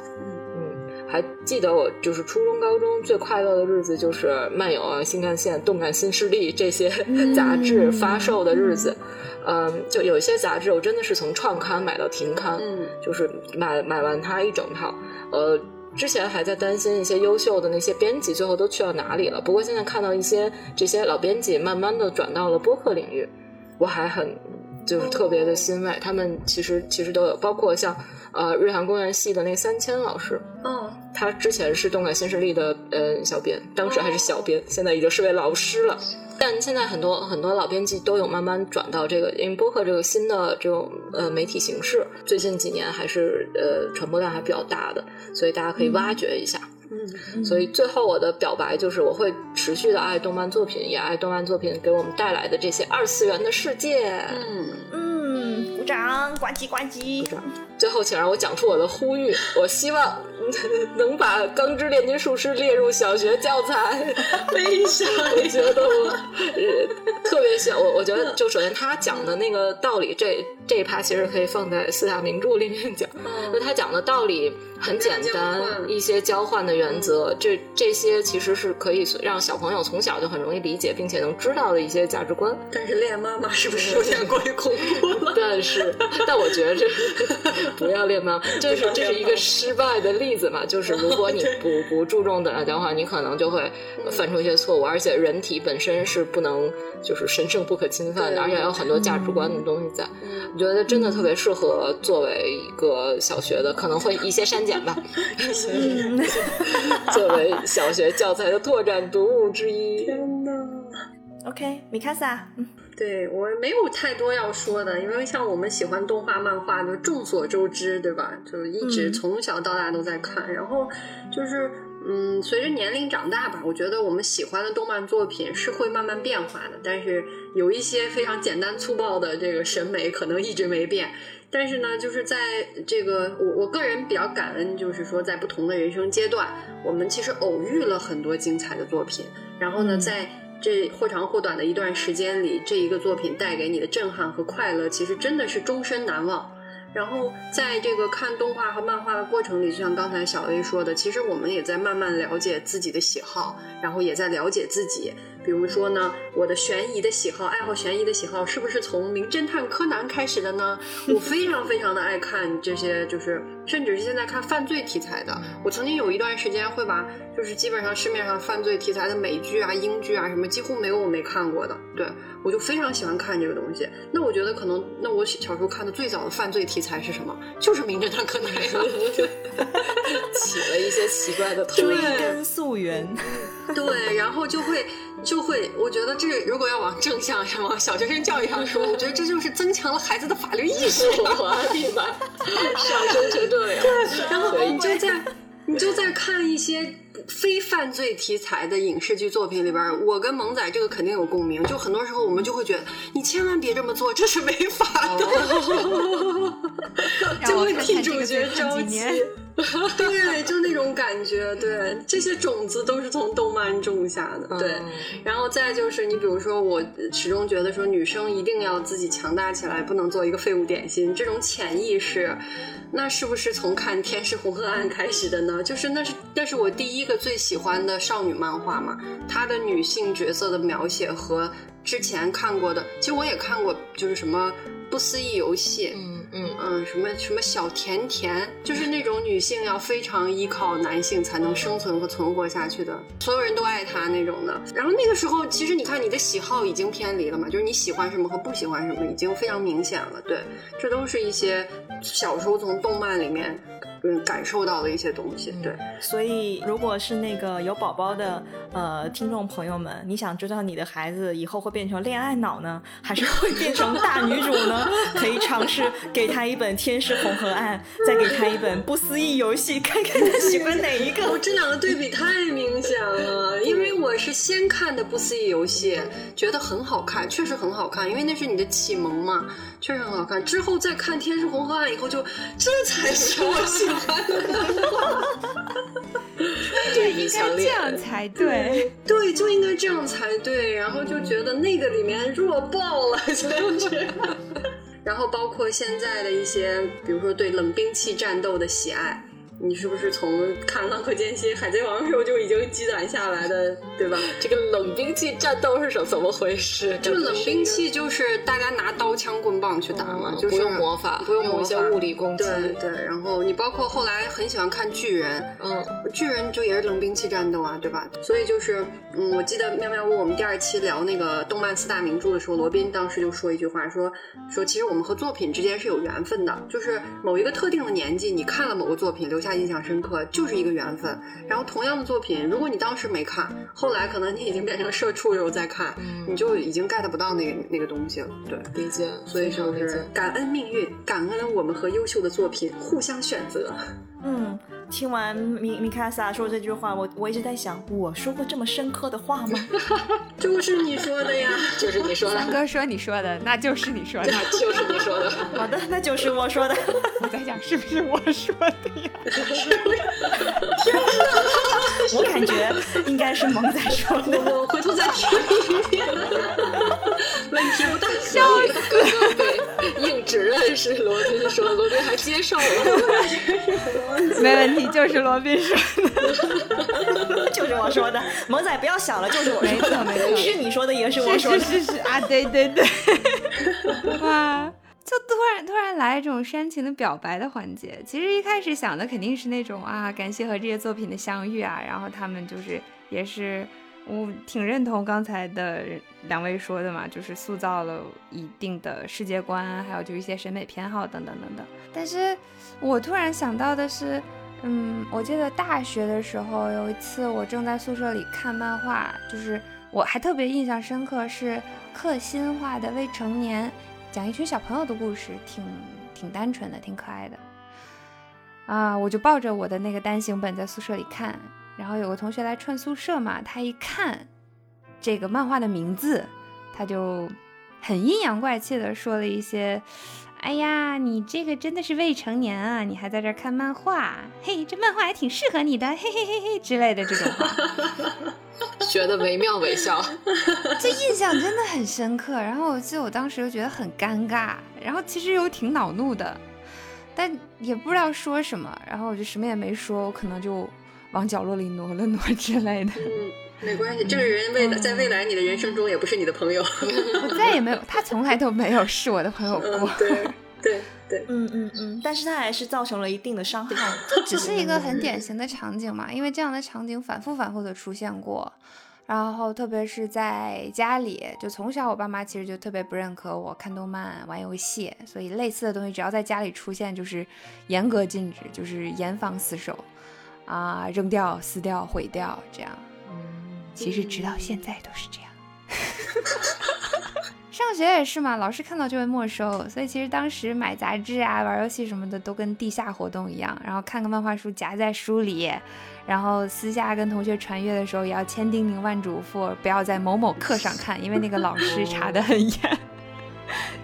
还记得我就是初中、高中最快乐的日子，就是漫游啊、新干线、动感新势力这些杂志发售的日子。嗯，就有一些杂志，我真的是从创刊买到停刊，嗯就是买买完它一整套。呃，之前还在担心一些优秀的那些编辑最后都去到哪里了。不过现在看到一些这些老编辑慢慢的转到了播客领域，我还很就是特别的欣慰。他们其实其实都有，包括像。呃，日韩公园系的那三千老师，哦，他之前是动感新势力的呃小编，当时还是小编，现在已经是位老师了。但现在很多很多老编辑都有慢慢转到这个，因为播客这个新的这种呃媒体形式，最近几年还是呃传播量还比较大的，所以大家可以挖掘一下。嗯，所以最后我的表白就是，我会持续的爱动漫作品，也爱动漫作品给我们带来的这些二次元的世界。嗯。嗯，鼓掌，呱唧呱唧。最后，请让我讲出我的呼吁。我希望能把《钢之炼金术师》列入小学教材。为啥？我觉得我特别想我，我觉得就首先他讲的那个道理，这这一趴其实可以放在四大名著里面讲。就他讲的道理很简单，一些交换的原则，这这些其实是可以让小朋友从小就很容易理解，并且能知道的一些价值观。但是练妈妈是不是有点过于恐怖了？但是，但我觉得这。不要练吗？这是这是一个失败的例子嘛。就是如果你不不注重等的话，你可能就会犯出一些错误。而且人体本身是不能就是神圣不可侵犯的，而且有很多价值观的东西在。我觉得真的特别适合作为一个小学的，可能会一些删减吧。作为小学教材的拓展读物之一。天呐 OK，米卡萨。嗯对我没有太多要说的，因为像我们喜欢动画漫画，就众所周知，对吧？就一直从小到大都在看。然后就是，嗯，随着年龄长大吧，我觉得我们喜欢的动漫作品是会慢慢变化的。但是有一些非常简单粗暴的这个审美可能一直没变。但是呢，就是在这个我我个人比较感恩，就是说在不同的人生阶段，我们其实偶遇了很多精彩的作品。然后呢，在这或长或短的一段时间里，这一个作品带给你的震撼和快乐，其实真的是终身难忘。然后在这个看动画和漫画的过程里，就像刚才小 A 说的，其实我们也在慢慢了解自己的喜好，然后也在了解自己。比如说呢，我的悬疑的喜好，爱好悬疑的喜好，是不是从名侦探柯南开始的呢？我非常非常的爱看这些，就是甚至是现在看犯罪题材的。我曾经有一段时间会把，就是基本上市面上犯罪题材的美剧啊、英剧啊什么，几乎没有我没看过的。对我就非常喜欢看这个东西。那我觉得可能，那我小时候看的最早的犯罪题材是什么？就是名侦探柯南呀，起了一些奇怪的追根溯源。对，然后就会。就会，我觉得这如果要往正向上、往小学生教育上说，我觉得这就是增强了孩子的法律意识。我的妈，上升成这样。然后你就在你 就在看一些非犯罪题材的影视剧作品里边，我跟萌仔这个肯定有共鸣。就很多时候我们就会觉得，你千万别这么做，这是违法的，就会替主角着急。对，就那种感觉，对，这些种子都是从动漫种下的，对。然后再就是，你比如说，我始终觉得说，女生一定要自己强大起来，不能做一个废物点心。这种潜意识，那是不是从看《天使红河案》开始的呢？就是那是那是我第一个最喜欢的少女漫画嘛，她的女性角色的描写和之前看过的，其实我也看过，就是什么。不思议游戏，嗯嗯，什么什么小甜甜，就是那种女性要非常依靠男性才能生存和存活下去的，所有人都爱她那种的。然后那个时候，其实你看你的喜好已经偏离了嘛，就是你喜欢什么和不喜欢什么已经非常明显了。对，这都是一些小时候从动漫里面。嗯，感受到的一些东西，对。所以，如果是那个有宝宝的呃听众朋友们，你想知道你的孩子以后会变成恋爱脑呢，还是会变成大女主呢？可以尝试给他一本《天使红河岸》，再给他一本《不思议游戏》，看看他喜欢哪一个。我这两个对比太明显了，因为我是先看的《不思议游戏》，觉得很好看，确实很好看，因为那是你的启蒙嘛，确实很好看。之后再看《天使红河岸》以后，就这才是我喜。对，应该这样才对。对，就应该这样才对。然后就觉得那个里面弱爆了，就是。然后包括现在的一些，比如说对冷兵器战斗的喜爱。你是不是从看《浪客剑心》《海贼王》的时候就已经积攒下来的，对吧？这个冷兵器战斗是什怎么回事？就冷兵器就是大家拿刀枪棍棒去打嘛，就是不用魔法，不用一些物理攻击。对对，然后你包括后来很喜欢看巨人，嗯，巨人就也是冷兵器战斗啊，对吧？所以就是，嗯，我记得妙妙屋我们第二期聊那个动漫四大名著的时候，罗宾当时就说一句话，说说其实我们和作品之间是有缘分的，就是某一个特定的年纪，你看了某个作品，留下。印象深刻就是一个缘分。然后同样的作品，如果你当时没看，后来可能你已经变成社畜的时候再看，你就已经 get 不到那个那个东西了。对，理解。所以就是感恩命运，感恩我们和优秀的作品互相选择。嗯，听完米米卡萨说这句话，我我一直在想，我说过这么深刻的话吗？就是你说的呀，就是你说的。三哥说你说的，那就是你说的，那就是你说的。好的，那就是我说的。我在想是不是我说的呀？天哪！我感觉应该是萌仔说的。我回头再听一遍。问题不大，笑死！对，硬指认是罗宾说，罗宾还接受了。没问题，就是罗宾说的，就是我说的。萌仔不要想了，就是我说的，没错，是你说的也是我说的，是是是啊，对对对。哇，就突然突然来一种煽情的表白的环节。其实一开始想的肯定是那种啊，感谢和这些作品的相遇啊，然后他们就是也是我挺认同刚才的两位说的嘛，就是塑造了一定的世界观，还有就一些审美偏好等等等等。但是。我突然想到的是，嗯，我记得大学的时候有一次，我正在宿舍里看漫画，就是我还特别印象深刻，是克新画的《未成年》，讲一群小朋友的故事，挺挺单纯的，挺可爱的。啊，我就抱着我的那个单行本在宿舍里看，然后有个同学来串宿舍嘛，他一看这个漫画的名字，他就很阴阳怪气的说了一些。哎呀，你这个真的是未成年啊！你还在这看漫画？嘿，这漫画还挺适合你的，嘿嘿嘿嘿之类的这种话，觉得惟妙惟肖，这印象真的很深刻。然后我记得我当时就觉得很尴尬，然后其实又挺恼怒的，但也不知道说什么，然后我就什么也没说，我可能就往角落里挪了挪之类的。嗯，没关系，这个人未在未来你的人生中也不是你的朋友，我再也没有，他从来都没有是我的朋友过。对。对对，嗯嗯嗯，但是它还是造成了一定的伤害。这只是一个很典型的场景嘛，因为这样的场景反复反复的出现过，然后特别是在家里，就从小我爸妈其实就特别不认可我看动漫、玩游戏，所以类似的东西只要在家里出现，就是严格禁止，就是严防死守，啊，扔掉、撕掉、毁掉这样。嗯，其实直到现在都是这样。上学也是嘛，老师看到就会没收，所以其实当时买杂志啊、玩游戏什么的都跟地下活动一样。然后看个漫画书夹在书里，然后私下跟同学传阅的时候也要千叮咛万嘱咐，不要在某某课上看，因为那个老师查得很严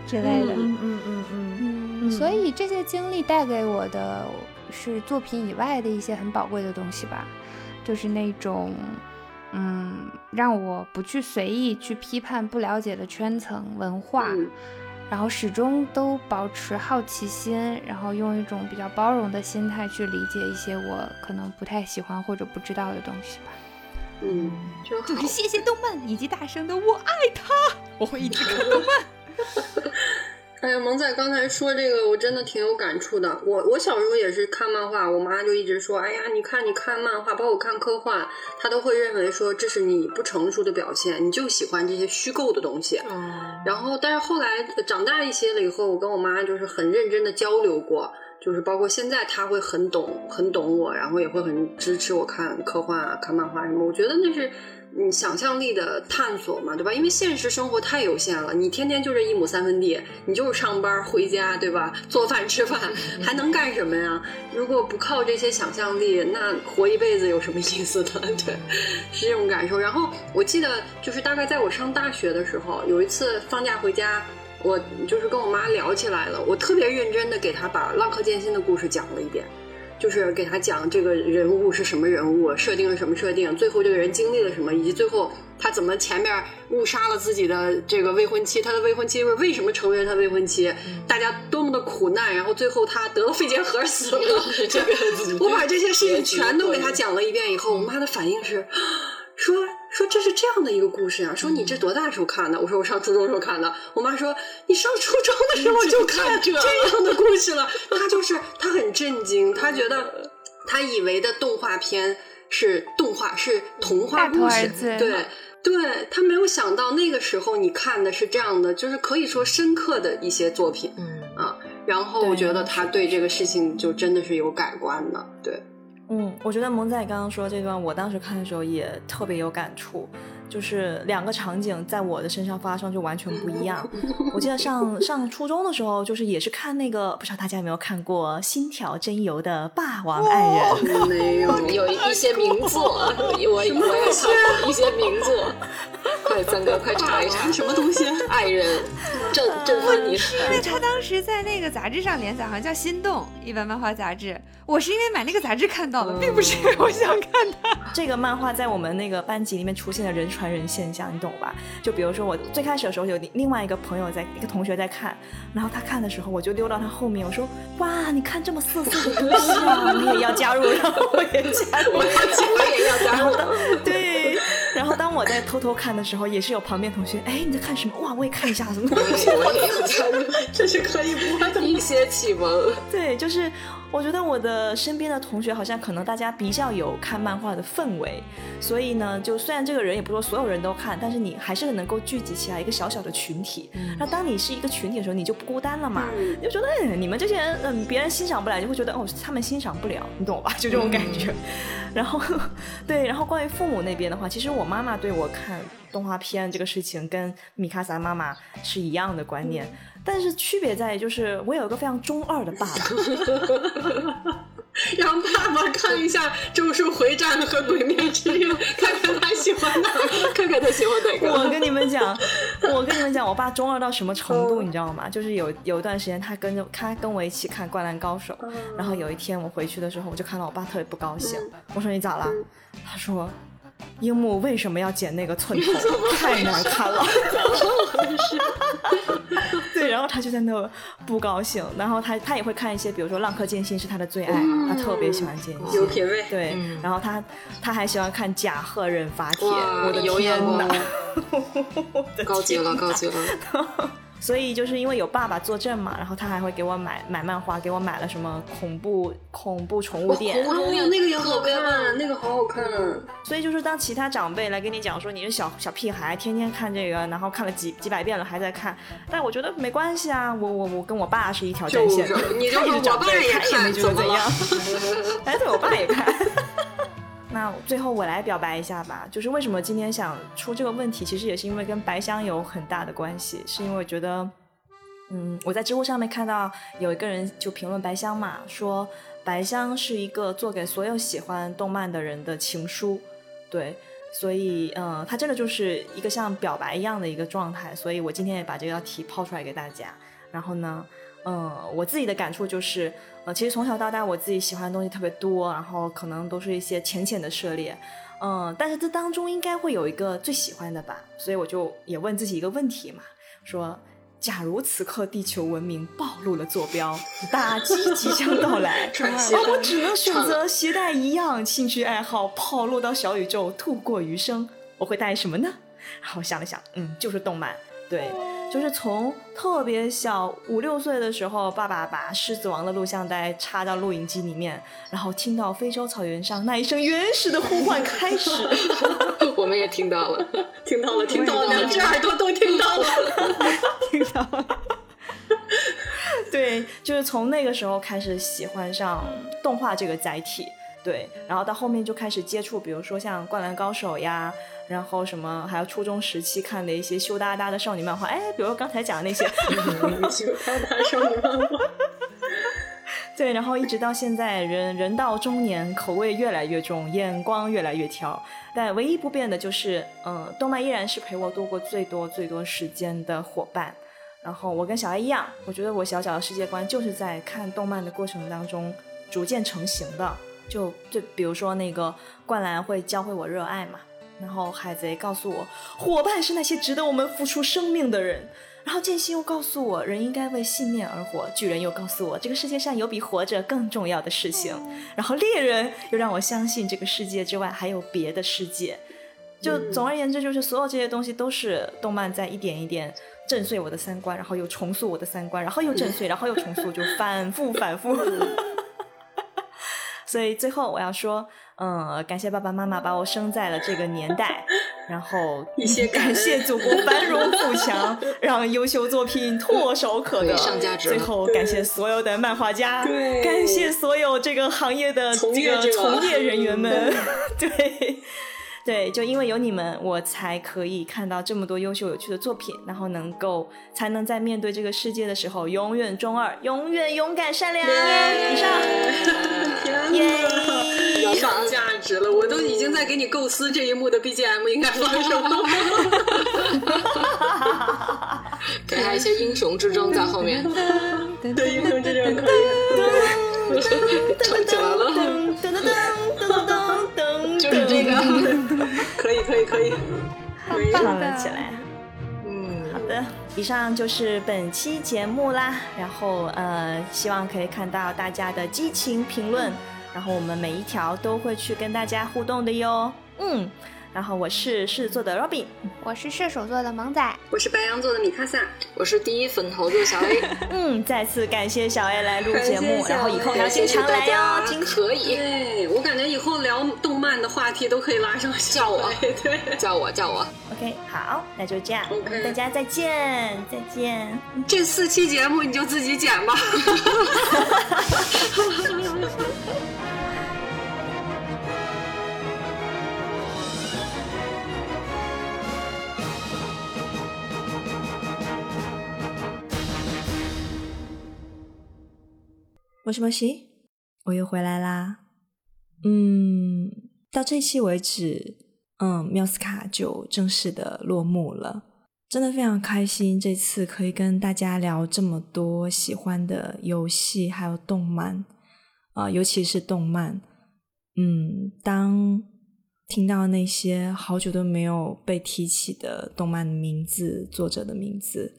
之类的。嗯嗯嗯嗯嗯。所以这些经历带给我的是作品以外的一些很宝贵的东西吧，就是那种。嗯，让我不去随意去批判不了解的圈层文化，然后始终都保持好奇心，然后用一种比较包容的心态去理解一些我可能不太喜欢或者不知道的东西吧。嗯，就是谢谢动漫以及大声的我爱他，我会一直看动漫。哎呀，萌仔刚才说这个，我真的挺有感触的。我我小时候也是看漫画，我妈就一直说：“哎呀，你看你看漫画，包括看科幻，她都会认为说这是你不成熟的表现，你就喜欢这些虚构的东西。”嗯然后，但是后来长大一些了以后，我跟我妈就是很认真的交流过，就是包括现在她会很懂很懂我，然后也会很支持我看科幻啊、看漫画什么。我觉得那是。嗯，想象力的探索嘛，对吧？因为现实生活太有限了，你天天就这一亩三分地，你就是上班回家，对吧？做饭吃饭，还能干什么呀？如果不靠这些想象力，那活一辈子有什么意思呢？对，是这种感受。然后我记得，就是大概在我上大学的时候，有一次放假回家，我就是跟我妈聊起来了，我特别认真的给她把《浪客剑心》的故事讲了一遍。就是给他讲这个人物是什么人物，设定了什么设定，最后这个人经历了什么，以及最后他怎么前面误杀了自己的这个未婚妻，他的未婚妻是为什么成为他未婚妻，大家多么的苦难，然后最后他得了肺结核死了。这 个我把这些事情全都给他讲了一遍以后，我妈的反应是。说说这是这样的一个故事啊！说你这多大时候看的？我说我上初中时候看的。我妈说你上初中的时候就看这样的故事了。她就是她很震惊，她觉得她以为的动画片是动画是童话故事，对对，他没有想到那个时候你看的是这样的，就是可以说深刻的一些作品，嗯啊。然后我觉得他对这个事情就真的是有改观的，对。嗯，我觉得萌仔刚刚说这段，我当时看的时候也特别有感触。就是两个场景在我的身上发生就完全不一样。我记得上上初中的时候，就是也是看那个，不知道大家有没有看过《心条真由》的《霸王爱人》？没有，有一些名作，我我也看过一些名作。快，三哥，快查一查，什么东西？爱人，震震撼你。因为他当时在那个杂志上连载，好像叫《心动》一本漫画杂志。我是因为买那个杂志看到的，并不是因为我想看它。这个漫画在我们那个班级里面出现了人。传人现象，你懂吧？就比如说我最开始的时候有另外一个朋友在，一个同学在看，然后他看的时候，我就溜到他后面，我说：“哇，你看这么色色的东西啊，你也要加入？”然后我也加入，我也要加入。对，然后当我在偷偷看的时候，也是有旁边同学，哎，你在看什么？哇，我也看一下，什么东西？我也这是可以播的一些启蒙。对，就是。我觉得我的身边的同学好像可能大家比较有看漫画的氛围，所以呢，就虽然这个人也不说所有人都看，但是你还是能够聚集起来一个小小的群体。那当你是一个群体的时候，你就不孤单了嘛？你就觉得你们这些人，嗯，别人欣赏不来，就会觉得哦，他们欣赏不了，你懂吧？就这种感觉。然后，对，然后关于父母那边的话，其实我妈妈对我看动画片这个事情跟米卡萨妈妈是一样的观念。但是区别在于，就是我有一个非常中二的爸爸，让爸爸看一下《咒术回战》和《鬼灭之刃》，看看他喜欢哪个，看看他喜欢哪个。我跟你们讲，我跟你们讲，我爸中二到什么程度，你知道吗？就是有有一段时间，他跟着他跟我一起看《灌篮高手》，然后有一天我回去的时候，我就看到我爸特别不高兴。我说你咋了？他说。樱木为什么要剪那个寸头？太难看了。对，然后他就在那不高兴。然后他他也会看一些，比如说《浪客剑心》是他的最爱，他特别喜欢剑心。有品味。对，然后他他还喜欢看甲贺忍法帖。我的天哪！高级了，高级了。所以就是因为有爸爸作证嘛，然后他还会给我买买漫画，给我买了什么恐怖恐怖宠物店，哦，那个也好看，那个好好看。所以就是当其他长辈来跟你讲说你是小小屁孩，天天看这个，然后看了几几百遍了还在看，但我觉得没关系啊，我我我跟我爸是一条战线，你就我爸也看，觉得怎样？哎，对我爸也看。那最后我来表白一下吧，就是为什么今天想出这个问题，其实也是因为跟白香有很大的关系，是因为我觉得，嗯，我在知乎上面看到有一个人就评论白香嘛，说白香是一个做给所有喜欢动漫的人的情书，对，所以嗯，他真的就是一个像表白一样的一个状态，所以我今天也把这道题抛出来给大家，然后呢。嗯，我自己的感触就是，呃，其实从小到大我自己喜欢的东西特别多，然后可能都是一些浅浅的涉猎，嗯，但是这当中应该会有一个最喜欢的吧，所以我就也问自己一个问题嘛，说，假如此刻地球文明暴露了坐标，打击即将到来，而我只能选择携带一样兴趣爱好，跑落到小宇宙度过余生，我会带什么呢？然后想了想，嗯，就是动漫，对。就是从特别小五六岁的时候，爸爸把《狮子王》的录像带插到录影机里面，然后听到非洲草原上那一声原始的呼唤开始，我们也听到了，听到了，听到了，两只耳朵都听到了，听到了。对，就是从那个时候开始喜欢上动画这个载体，对，然后到后面就开始接触，比如说像《灌篮高手》呀，然后什么，还有初中时期看的一些羞答答的少女漫画，哎，比如刚才讲的那些 羞答答少女漫画。对，然后一直到现在，人人到中年，口味越来越重，眼光越来越挑，但唯一不变的就是，嗯，动漫依然是陪我度过最多最多时间的伙伴。然后我跟小爱一样，我觉得我小小的世界观就是在看动漫的过程当中逐渐成型的。就就比如说那个灌篮会教会我热爱嘛，然后海贼告诉我伙伴是那些值得我们付出生命的人，然后剑心又告诉我人应该为信念而活，巨人又告诉我这个世界上有比活着更重要的事情，然后猎人又让我相信这个世界之外还有别的世界。就总而言之，就是所有这些东西都是动漫在一点一点。震碎我的三观，然后又重塑我的三观，然后又震碎，然后又重塑，就反复反复。所以最后我要说，嗯，感谢爸爸妈妈把我生在了这个年代，然后一些感谢祖国繁荣富强，让优秀作品唾手可得。最后感谢所有的漫画家，感谢所有这个行业的这个从业人员们，对。对，就因为有你们，我才可以看到这么多优秀有趣的作品，然后能够才能在面对这个世界的时候永远中二，永远勇敢善良。以上，耶，上价值了，我都已经在给你构思这一幕的 BGM 应该放什么，给他一些英雄之争在后面，对，英雄之争可以，唱起来了。可以可以可以，唱了起来。嗯，好的，以上就是本期节目啦。然后呃，希望可以看到大家的激情评论，然后我们每一条都会去跟大家互动的哟。嗯。然后我是狮子座的 Robin，我是射手座的萌仔，我是白羊座的米卡萨，我是第一粉头座小 A。嗯，再次感谢小 A 来录节目，然后以后要经常来哟，可以。对，我感觉以后聊动漫的话题都可以拉上叫我，对，叫我叫我。OK，好，那就这样大家再见，再见。这四期节目你就自己剪吧。莫西莫西，我又回来啦。嗯，到这期为止，嗯，缪斯卡就正式的落幕了。真的非常开心，这次可以跟大家聊这么多喜欢的游戏还有动漫啊，尤其是动漫。嗯，当听到那些好久都没有被提起的动漫名字、作者的名字，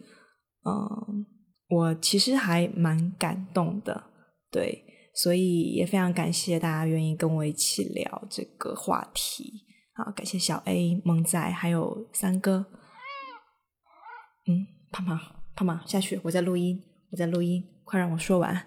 嗯，我其实还蛮感动的。对，所以也非常感谢大家愿意跟我一起聊这个话题。好，感谢小 A、萌仔还有三哥。嗯，胖胖胖胖下去，我在录音，我在录音，快让我说完。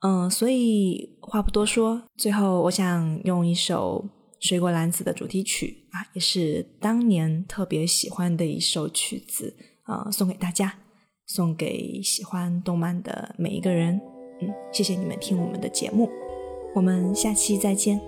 嗯，所以话不多说，最后我想用一首《水果篮子》的主题曲啊，也是当年特别喜欢的一首曲子啊，送给大家，送给喜欢动漫的每一个人。嗯，谢谢你们听我们的节目，我们下期再见。